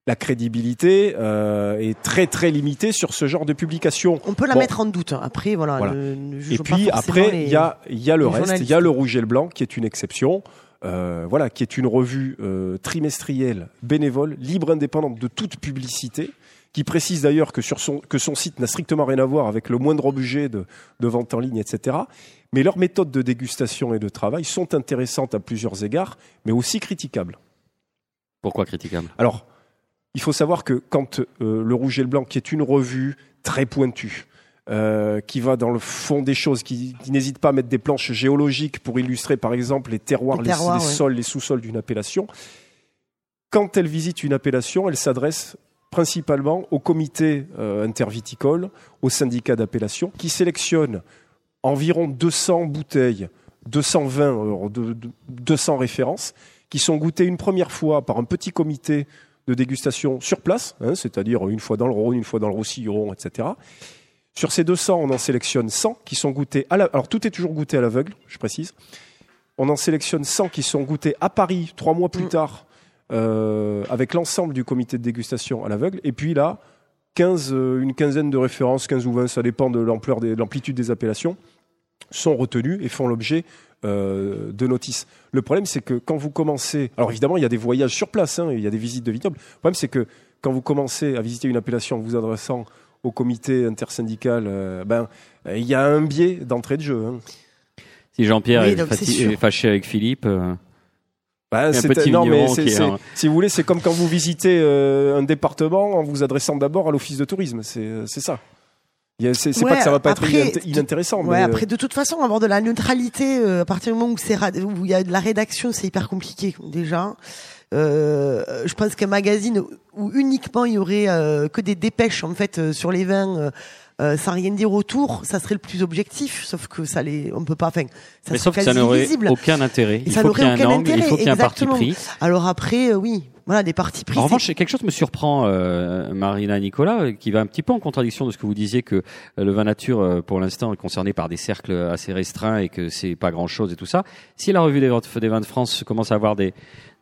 La crédibilité euh, est très très limitée sur ce genre de publication. On peut la Bon. mettre en doute. Après, voilà. Voilà. ne- ne Et puis après, il y a, il y a le reste, il y a le rouge et le blanc qui est une exception. Euh, voilà, qui est une revue euh, trimestrielle, bénévole, libre, indépendante de toute publicité, qui précise d'ailleurs que sur son que son site n'a strictement rien à voir avec le moindre objet de, de vente en ligne, etc. Mais leurs méthodes de dégustation et de travail sont intéressantes à plusieurs égards, mais aussi critiquables. Pourquoi critiquable Alors, il faut savoir que quand euh, le Rouge et le Blanc, qui est une revue très pointue, euh, qui va dans le fond des choses, qui, qui n'hésite pas à mettre des planches géologiques pour illustrer, par exemple, les terroirs, Les les, terroirs, les ouais. sols, les sous-sols d'une appellation, quand elle visite une appellation, elle s'adresse principalement au comité euh, interviticole, au syndicat d'appellation, qui sélectionne environ 200 bouteilles, 220, euh, de- de- 200 références, qui sont goûtées une première fois par un petit comité de dégustation sur place, hein, c'est-à-dire une fois dans le Rhône, une fois dans le Roussillon, etc. Sur ces 200, on en sélectionne 100 qui sont goûtés à la... Alors tout est toujours goûté à l'aveugle, je précise. On en sélectionne 100 qui sont goûtés à Paris trois mois plus Mm. tard euh, avec l'ensemble du comité de dégustation à l'aveugle. Et puis là, 15, euh, une quinzaine de références, 15 ou 20, ça dépend de l'ampleur de l'amplitude des appellations, sont retenues et font l'objet euh, de notices. Le problème, c'est que quand vous commencez... Alors évidemment, il y a des voyages sur place, hein, il y a des visites de vignobles. Le problème, c'est que quand vous commencez à visiter une appellation en vous adressant au comité intersyndical, euh, ben, il y a un biais d'entrée de jeu. hein. Si Jean-Pierre Oui, est, fâché avec Philippe, euh, Bah, un c'est- petit non, mais est un- si vous voulez, c'est comme quand vous visitez euh, un département en vous adressant d'abord à l'office de tourisme. C'est euh, c'est ça. C'est c'est pas Ouais, que ça va pas être après, inintéressant, Ouais, mais euh, après, de toute façon, avoir de la neutralité, euh, à partir du moment où c'est ra- où il y a de la rédaction, c'est hyper compliqué déjà. Euh, je pense qu'un magazine où uniquement il y aurait euh, que des dépêches en fait euh, sur les vins. Euh, sans rien dire autour, ça serait le plus objectif. Sauf que ça les, on peut pas. Enfin, ça mais sauf que ça n'aurait aucun intérêt. Il faut qu'il y ait un aucun angle, il faut qu'il y ait un parti pris. Alors après, euh, oui, voilà, des partis pris. En revanche, quelque chose me surprend, euh, Marina Nicolas, qui va un petit peu en contradiction de ce que vous disiez que euh, le vin nature, euh, pour l'instant, est concerné par des cercles assez restreints et que c'est pas grand-chose et tout ça. Si la revue des vins de France commence à avoir des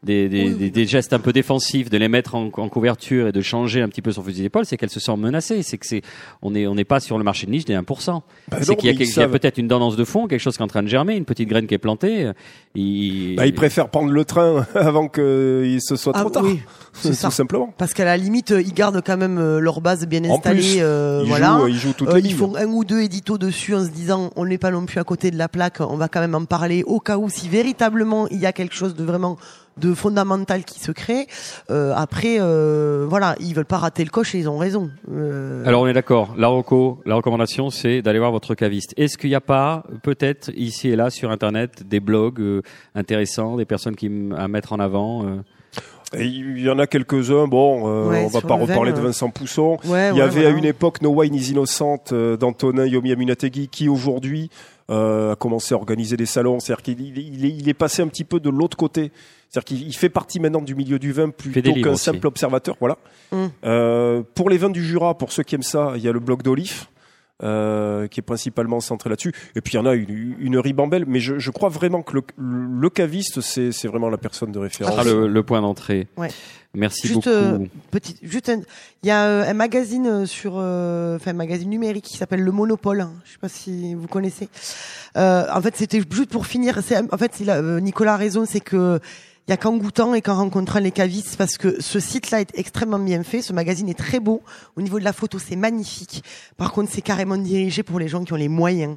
des, des, Oui, oui. des, des gestes un peu défensifs, de les mettre en, en couverture et de changer un petit peu son fusil d'épaule, c'est qu'elle se sent menacée. C'est que c'est, on est, on n'est pas sur le marché de niche des 1%. bah c'est qu'il y a, quelque- il y a peut-être une tendance de fond, quelque chose qui est en train de germer, une petite graine qui est plantée. Il, Bah, ils préfèrent prendre le train [LAUGHS] avant qu'il se soit Ah, trop tard. oui, c'est tout ça. simplement. Parce qu'à la limite, euh, ils gardent quand même euh, leur base bien En installée. plus, euh, ils, voilà. jouent, ils jouent toutes Euh, les ils lignes. font un ou deux éditos dessus en se disant on n'est pas non plus à côté de la plaque, on va quand même en parler au cas où si véritablement il y a quelque chose de vraiment de fondamental qui se crée. Euh, après, euh, voilà, ils veulent pas rater le coche et ils ont raison. Euh, Alors on est d'accord. La reco, la recommandation, c'est d'aller voir votre caviste. Est-ce qu'il n'y a pas peut-être ici et là sur Internet des blogs euh, intéressants, des personnes qui à mettre en avant euh Et il y en a quelques-uns. Bon, euh, Ouais, on va pas reparler de euh. Vincent Pousson. ouais, Il y ouais, avait voilà. à une époque No Wine is Innocent euh, d'Antonin Yomi Amunategui qui aujourd'hui euh, a commencé à organiser des salons. C'est-à-dire qu'il il, il est, il est passé un petit peu de l'autre côté. C'est-à-dire qu'il il fait partie maintenant du milieu du vin plutôt qu'un aussi. simple observateur. Voilà. Mm. Euh, pour les vins du Jura, pour ceux qui aiment ça, il y a le blog d'Olif. euh, qui est principalement centré là-dessus. Et puis il y en a une, une ribambelle, mais je, je crois vraiment que le, le caviste, c'est c'est vraiment la personne de référence. Ce sera le, le point d'entrée. Ouais. Merci Juste, beaucoup. euh, Petite, juste il y a euh, un magazine euh, sur, enfin un magazine numérique qui s'appelle Le Monopole. hein. Je sais pas si vous connaissez. En fait, c'était juste pour finir. En fait, il a- Nicolas a raison, c'est que il y a qu'en goûtant et qu'en rencontrant les cavistes, parce que ce site-là est extrêmement bien fait. Ce magazine est très beau. Au niveau de la photo, c'est magnifique. Par contre, c'est carrément dirigé pour les gens qui ont les moyens.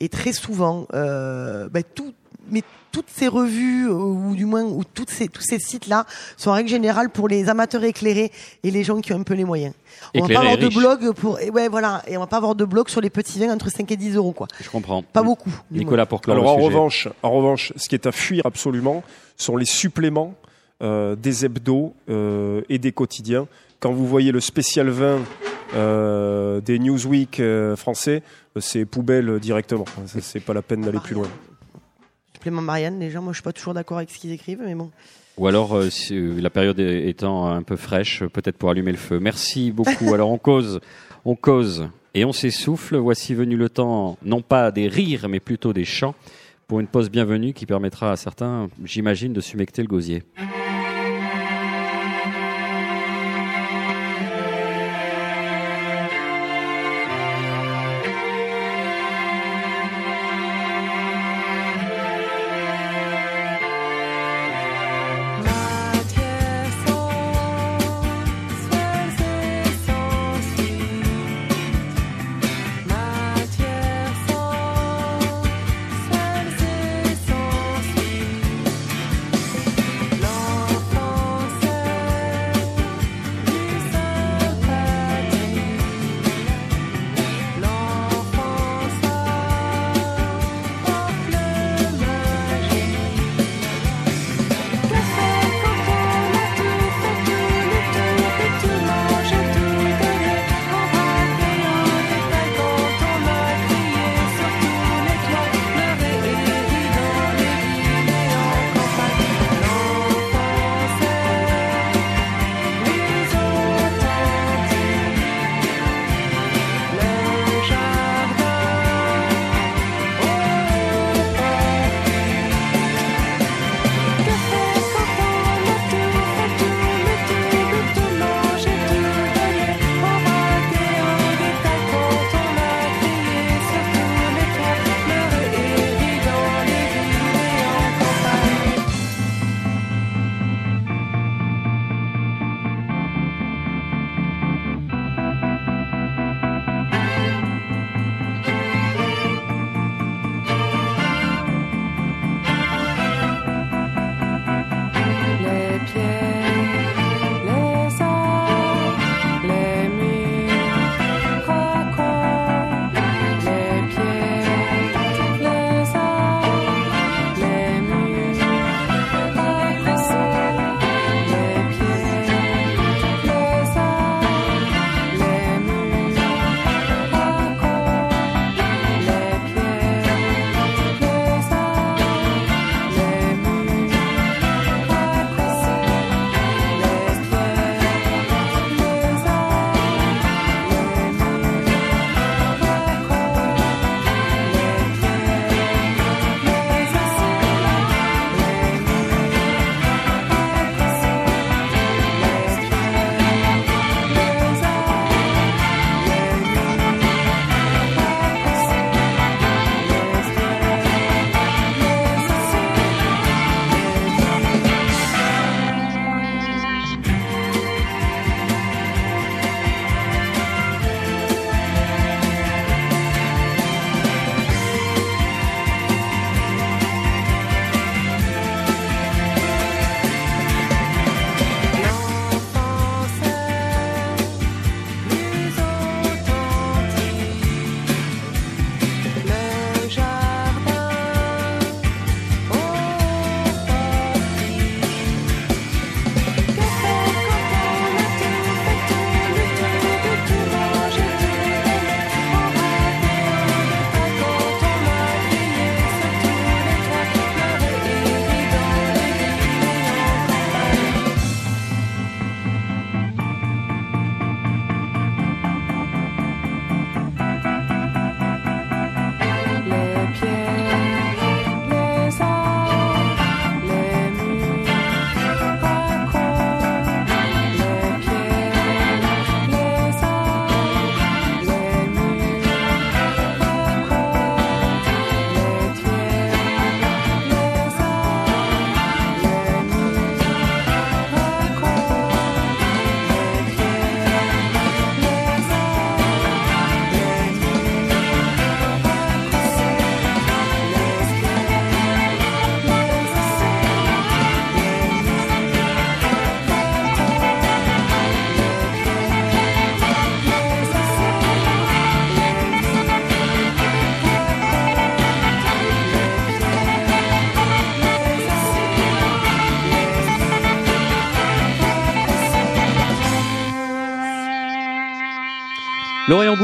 Et très souvent, euh, ben, tout, mais toutes ces revues, euh, ou du moins, ou toutes ces, tous ces sites-là, sont en règle générale pour les amateurs éclairés et les gens qui ont un peu les moyens. On va pas avoir de blog pour, et ouais, voilà, et on va pas avoir de blog sur les petits vins entre 5 et 10 euros, quoi. Je comprends. Pas beaucoup. Nicolas, pour clore Alors en sujet. revanche, en revanche, ce qui est à fuir absolument sont les suppléments euh, des hebdos euh, et des quotidiens. Quand vous voyez le spécial vin euh, des Newsweek euh, français, c'est poubelle directement. C'est pas la peine d'aller plus loin. Marianne, les gens, moi je suis pas toujours d'accord avec ce qu'ils écrivent, mais bon. Ou alors, euh, si, euh, la période étant un peu fraîche, peut-être pour allumer le feu. Merci beaucoup. alors, on cause, on cause et on s'essouffle. Voici venu le temps, non pas des rires, mais plutôt des chants, pour une pause bienvenue qui permettra à certains, j'imagine, de sumecter le gosier.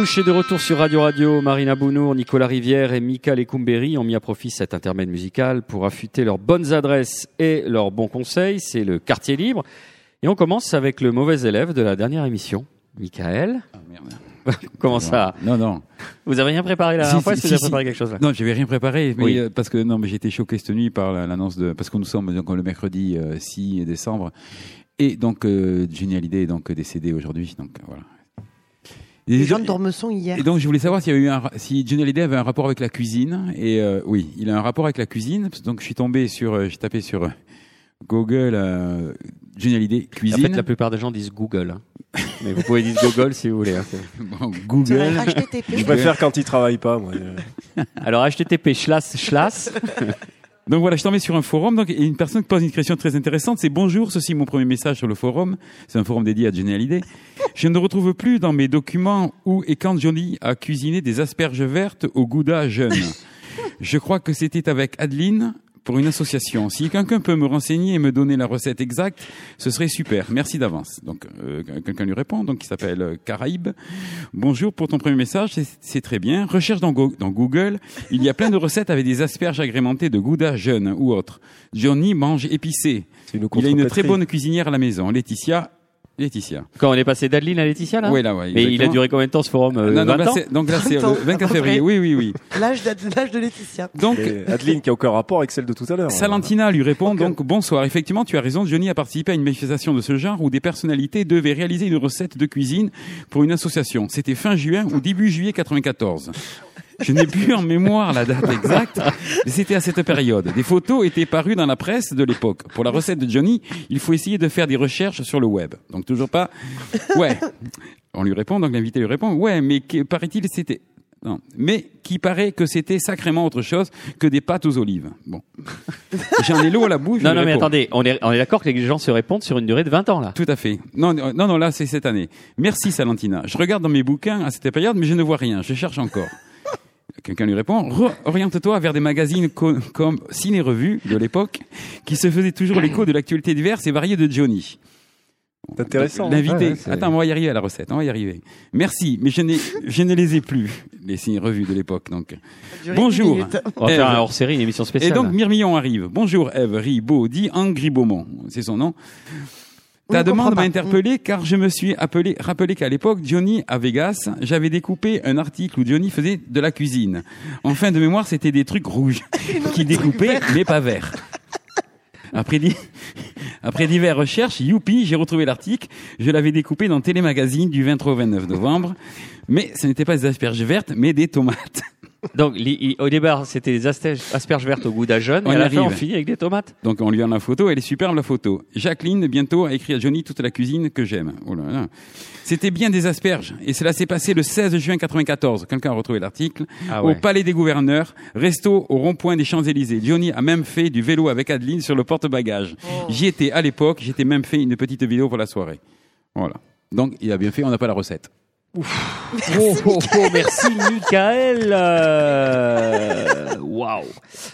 Bouche est de retour sur Radio Radio. Marina Bounour, Nicolas Rivière et Mika Lecumberi ont mis à profit cet intermède musical pour affûter leurs bonnes adresses et leurs bons conseils. C'est le quartier libre. Et on commence avec le mauvais élève de la dernière émission, Michael. Ah, merde. [LAUGHS] Comment ça Non, non. Vous avez rien préparé la Si, dernière fois si, Est-ce que si, vous avez préparé quelque chose là Non, j'avais rien préparé, mais Oui. euh, parce que non, mais j'étais choqué cette nuit par la- l'annonce de parce que nous sommes donc le mercredi euh, 6 décembre et donc euh, Johnny Hallyday est donc décédé aujourd'hui, donc euh, voilà. Et, Les gens de Dormesson hier. et donc je voulais savoir s'il y avait eu un, si Johnny Hallyday avait un rapport avec la cuisine et euh, oui, il a un rapport avec la cuisine. Donc je suis tombé sur, euh, j'ai tapé sur euh, Google euh, Johnny Hallyday En cuisine. fait, la plupart des gens disent Google. hein. [LAUGHS] Mais vous pouvez dire Google si vous voulez. hein. Bon, Google. Je préfère quand il travaille pas, moi. Alors http schlass schlass. Donc voilà, je suis tombé sur un forum, donc, et une personne qui pose une question très intéressante, c'est bonjour, ceci est mon premier message sur le forum, c'est un forum dédié à Johnny Hallyday. [LAUGHS] Je ne retrouve plus dans mes documents où et quand Johnny a cuisiné des asperges vertes au gouda jeune. [LAUGHS] Je crois que c'était avec Adeline pour une association. Si quelqu'un peut me renseigner et me donner la recette exacte, ce serait super. Merci d'avance. Donc euh, quelqu'un lui répond, donc il s'appelle euh, Caraïbe. Bonjour pour ton premier message, c'est- très bien. Recherche dans, Go- dans Google, il y a plein de recettes avec des asperges agrémentées de gouda jeune ou autre. Johnny mange épicé. Il a une très bonne cuisinière à la maison. Laetitia. Laetitia. Quand on est passé d'Adeline à Laetitia là Oui, là, ouais. Mais il a duré combien de temps ce forum euh, non, non, 20 là, ans c'est- donc là, c'est 20 ans, le 24 à peu février. Oui, oui, oui. L'âge de, Laetitia. Donc, Et Adeline qui a aucun rapport avec celle de tout à l'heure. Salentina lui répond donc bonsoir. Effectivement, tu as raison. Johnny a participé à une manifestation de ce genre où des personnalités devaient réaliser une recette de cuisine pour une association. C'était fin juin ou début juillet 94. Je n'ai plus en mémoire la date exacte, mais c'était à cette période. Des photos étaient parues dans la presse de l'époque. Pour la recette de Johnny, il faut essayer de faire des recherches sur le web. Donc toujours pas. Ouais. On lui répond, donc l'invité lui répond, ouais, mais paraît-il c'était. Non, mais qui paraît que c'était sacrément autre chose que des pâtes aux olives. Bon, j'en ai l'eau à la bouche. Non, non, mais attendez, on est, on est d'accord que les gens se répondent sur une durée de 20 ans là. Tout à fait. Non, non, non, là, c'est cette année. Merci, Salentina. Je regarde dans mes bouquins à cette période, mais je ne vois rien. Je cherche encore. Quelqu'un lui répond, oriente-toi vers des magazines co- comme Ciné Revue de l'époque, qui se faisaient toujours l'écho de l'actualité diverse et variée de Johnny. C'est intéressant. L'invité. Ouais, Attends, on va y arriver à la recette. On va y arriver. Merci, mais je, je ne les ai plus, les Ciné Revues de l'époque, donc. Bonjour. On va faire un hors série, une émission spéciale. Et donc Myrmillon arrive. Bonjour Eve Ribaud, dit Angry Beaumont, c'est son nom. Ta demande m'a interpellé car je me suis appelé, rappelé qu'à l'époque, Johnny à Vegas, j'avais découpé un article où Johnny faisait de la cuisine. En fin de mémoire, c'était des trucs rouges [LAUGHS] qui découpaient, mais pas verts. Après, di- [LAUGHS] après diverses recherches, youpi, j'ai retrouvé l'article. Je l'avais découpé dans Télémagazine du 23 au 29 novembre. Mais ce n'était pas des asperges vertes, mais des tomates. Donc, li- au départ, c'était des asperges, asperges vertes au goût d'ajeunes. On Et à la fin, arrive. on finit avec des tomates. Donc on lui en la photo, elle est superbe la photo. Jacqueline bientôt a écrit à Johnny toute la cuisine que j'aime. Oh là là. C'était bien des asperges et cela s'est passé le 16 juin 94. Quelqu'un a retrouvé l'article Ah au. Palais des Gouverneurs, resto au rond-point des Champs-Élysées. Johnny a même fait du vélo avec Adeline sur le porte-bagages. J'y étais à l'époque, j'étais même fait une petite vidéo pour la soirée. Voilà. Donc il a bien fait, on n'a pas la recette. [LAUGHS] Oh, oh, oh, merci, Michael. Euh, Waouh.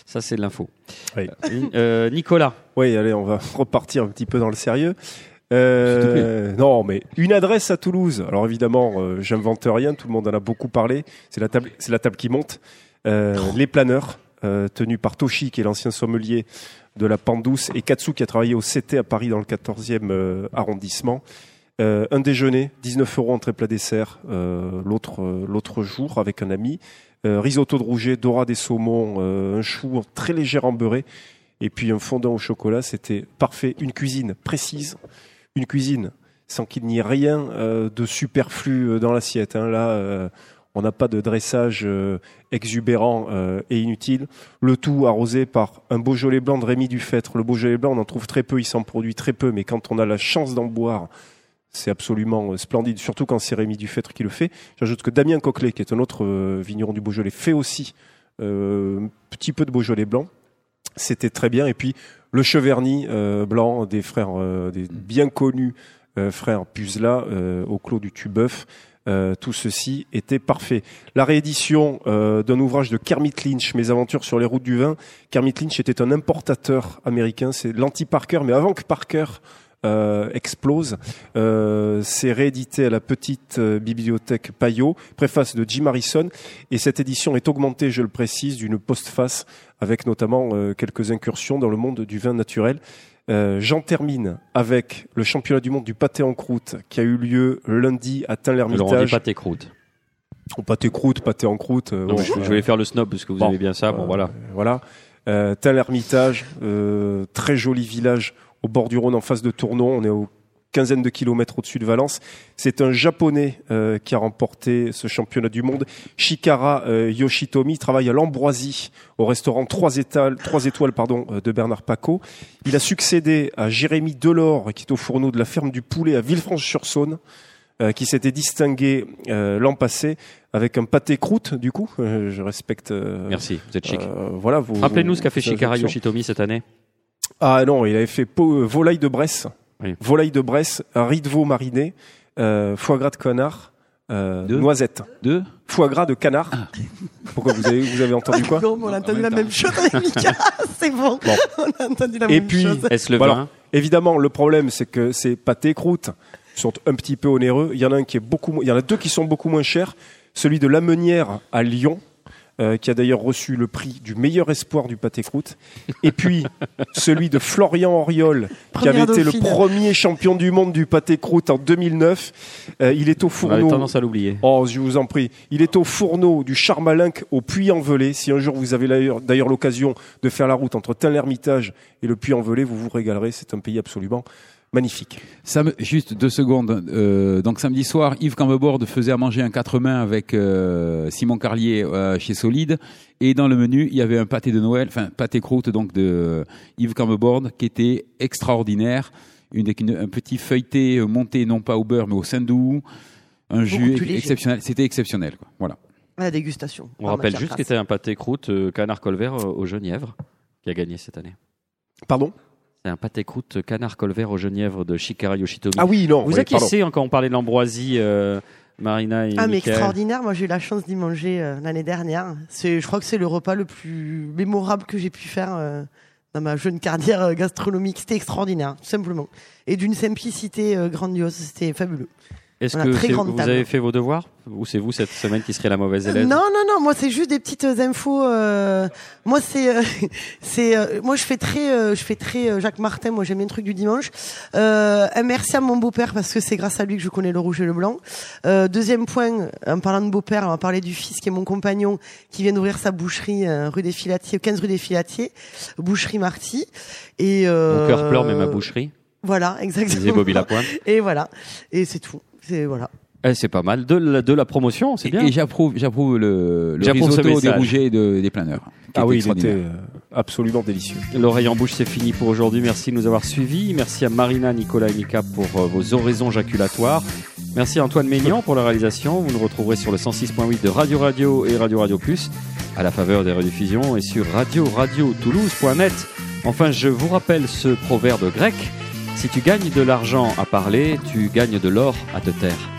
Ça, c'est de l'info. Oui. Euh, Nicolas. Oui, allez, on va [LAUGHS] repartir un petit peu dans le sérieux. Euh, non, mais une adresse à Toulouse. Alors évidemment, euh, j'invente rien. Tout le monde en a beaucoup parlé. C'est la table, c'est la table qui monte. Euh, Les planeurs, euh, tenus par Toshi, qui est l'ancien sommelier de la Pandouce, et Katsu, qui a travaillé au CT à Paris dans le 14e euh, arrondissement. Euh, un déjeuner, 19 euros entrée plat dessert, euh, l'autre euh, l'autre jour avec un ami. Euh, risotto de rouget, dorade des saumons, euh, un chou très léger beurré, et puis un fondant au chocolat. C'était parfait. Une cuisine précise, une cuisine sans qu'il n'y ait rien de superflu dans l'assiette. hein. Là, on n'a pas de dressage exubérant et inutile. Le tout arrosé par un Beaujolais blanc de Rémi Dufêtre. Le Beaujolais blanc, on en trouve très peu, il s'en produit très peu, mais quand on a la chance d'en boire, c'est absolument euh, splendide, surtout quand c'est Rémi Dufêtre qui le fait. J'ajoute que Damien Coquelet, qui est un autre euh, vigneron du Beaujolais, fait aussi euh, un petit peu de Beaujolais blanc. C'était très bien. Et puis le Cheverny euh, blanc des frères, euh, des bien connus euh, frères Puzla euh, au Clos du Tubeuf. Euh, tout ceci était parfait. La réédition euh, d'un ouvrage de Kermit Lynch, Mes aventures sur les routes du vin. Kermit Lynch était un importateur américain, c'est l'anti-Parker, mais avant que Parker euh, explose. Euh, c'est réédité à la petite euh, bibliothèque Payot, préface de Jim Harrison, et cette édition est augmentée, je le précise, d'une postface avec notamment euh, quelques incursions dans le monde du vin naturel. Euh, J'en termine avec le championnat du monde du pâté en croûte qui a eu lieu lundi à Tain-l'Hermitage. pas tes croûtes. Au pâté croûte, pâté en croûte. Non, bon, mais je, je vais faire le snob parce que vous bon, aimez bien ça. Bon, voilà. Voilà. Euh, Tain-l'Hermitage, euh, très joli village au bord du Rhône en face de Tournon. On est aux quinzaine de kilomètres au-dessus de Valence. C'est un japonais euh, qui a remporté ce championnat du monde. Shikara euh, Yoshitomi Il travaille à l'Ambroisie au restaurant 3 étoiles, 3 étoiles pardon, euh, de Bernard Paco. Il a succédé à Jérémy Delors qui est au fourneau de la ferme du poulet à Villefranche-sur-Saône. euh, qui s'était distingué euh, l'an passé avec un pâté croûte du coup Euh, je respecte euh, Merci, vous êtes chic. euh, voilà Rappelez-nous ce qu'a fait Shikara. Yoshitomi cette année. Ah non, il avait fait euh, volaille de Bresse, Oui. volaille de Bresse, un riz de veau mariné, euh, foie gras de canard, euh, Deux noisette, Deux foie gras de canard. Pourquoi vous avez vous avez entendu quoi Non, mais on a entendu En la même chose avec Mika. [LAUGHS] C'est bon. Bon. On a entendu la Et même puis- chose. Est-ce le Voilà. vin Évidemment, le problème c'est que ces pâtés croûtes sont un petit peu onéreux. Il y en a un qui est beaucoup, il y en a deux qui sont beaucoup moins chers. Celui de Lamenière à Lyon. Euh, qui a d'ailleurs reçu le prix du meilleur espoir du pâté croûte. Et puis, [LAUGHS] celui de Florian Oriol, qui avait été le premier champion du monde du pâté croûte en 2009. Euh, il est au On fourneau. tendance à l'oublier. Oh, je vous en prie. Il est au fourneau du Charmalinck au Puy-en-Velay. Si un jour vous avez d'ailleurs- d'ailleurs l'occasion de faire la route entre Tain-l'Hermitage et le Puy-en-Velay, vous vous régalerez. C'est un pays absolument magnifique. Sam- juste deux secondes. Euh, donc samedi soir, Yves Cambebord faisait à manger un quatre mains avec euh, Simon Carlier euh, chez Solide. Et dans le menu, il y avait un pâté de Noël, enfin pâté croûte donc de euh, Yves Cambebord qui était extraordinaire. Une, une- un petit feuilleté monté non pas au beurre mais au saindoux. Un jus exceptionnel. C'était exceptionnel. Quoi. Voilà. À la dégustation. On rappelle juste qu'il était un pâté croûte euh, canard colvert euh, au Genièvre qui a gagné cette année. Pardon? C'est un pâté croûte canard colvert au Genièvre de Shikara Yoshitomi. Ah oui, non. Vous oui, acquiescez quand on parlait de l'ambroisie, euh, Marina et Ah, mais extraordinaire. Moi, j'ai eu la chance d'y manger euh, l'année dernière. C'est, je crois que c'est le repas le plus mémorable que j'ai pu faire euh, dans ma jeune carrière euh, gastronomique. C'était extraordinaire, tout simplement. Et d'une simplicité euh, grandiose. C'était fabuleux. Est-ce que très c'est- grande vous table. avez fait vos devoirs Ou c'est vous cette semaine qui serez la mauvaise élève? Non, non, non. Moi, c'est juste des petites euh, infos. euh, moi, c'est, euh, [LAUGHS] c'est, euh, moi, je fais très, euh, je fais très euh, Jacques Martin. Moi, j'aime bien le truc du dimanche. Euh, un merci à mon beau-père parce que c'est grâce à lui que je connais le rouge et le blanc. Euh, deuxième point, en parlant de beau-père, on va parler du fils qui est mon compagnon, qui vient d'ouvrir sa boucherie rue des Filatiers, 15 rue des Filatiers, boucherie Marty. Et euh, Mon cœur pleure, mais ma boucherie. Voilà, exactement. Bobby Lapointe. Et voilà. Et c'est tout. C'est voilà. Eh, c'est pas mal. De la, de la promotion, c'est bien. et j'approuve, j'approuve le, le J'approuve ce risotto des message. rougets et de- des planeurs. qui Ah était oui, il était extraordinaire. euh, absolument délicieux. L'oreille en bouche, c'est fini pour aujourd'hui. Merci de nous avoir suivis. Merci à Marina, Nicolas et Mika pour euh, vos oraisons jaculatoires. Merci à Antoine Maignan pour la réalisation. Vous nous retrouverez sur le 106.8 de Radio Radio et Radio Radio Plus à la faveur des rediffusions et sur radio radio toulouse.net. Enfin, je vous rappelle ce proverbe grec. Si tu gagnes de l'argent à parler, tu gagnes de l'or à te taire.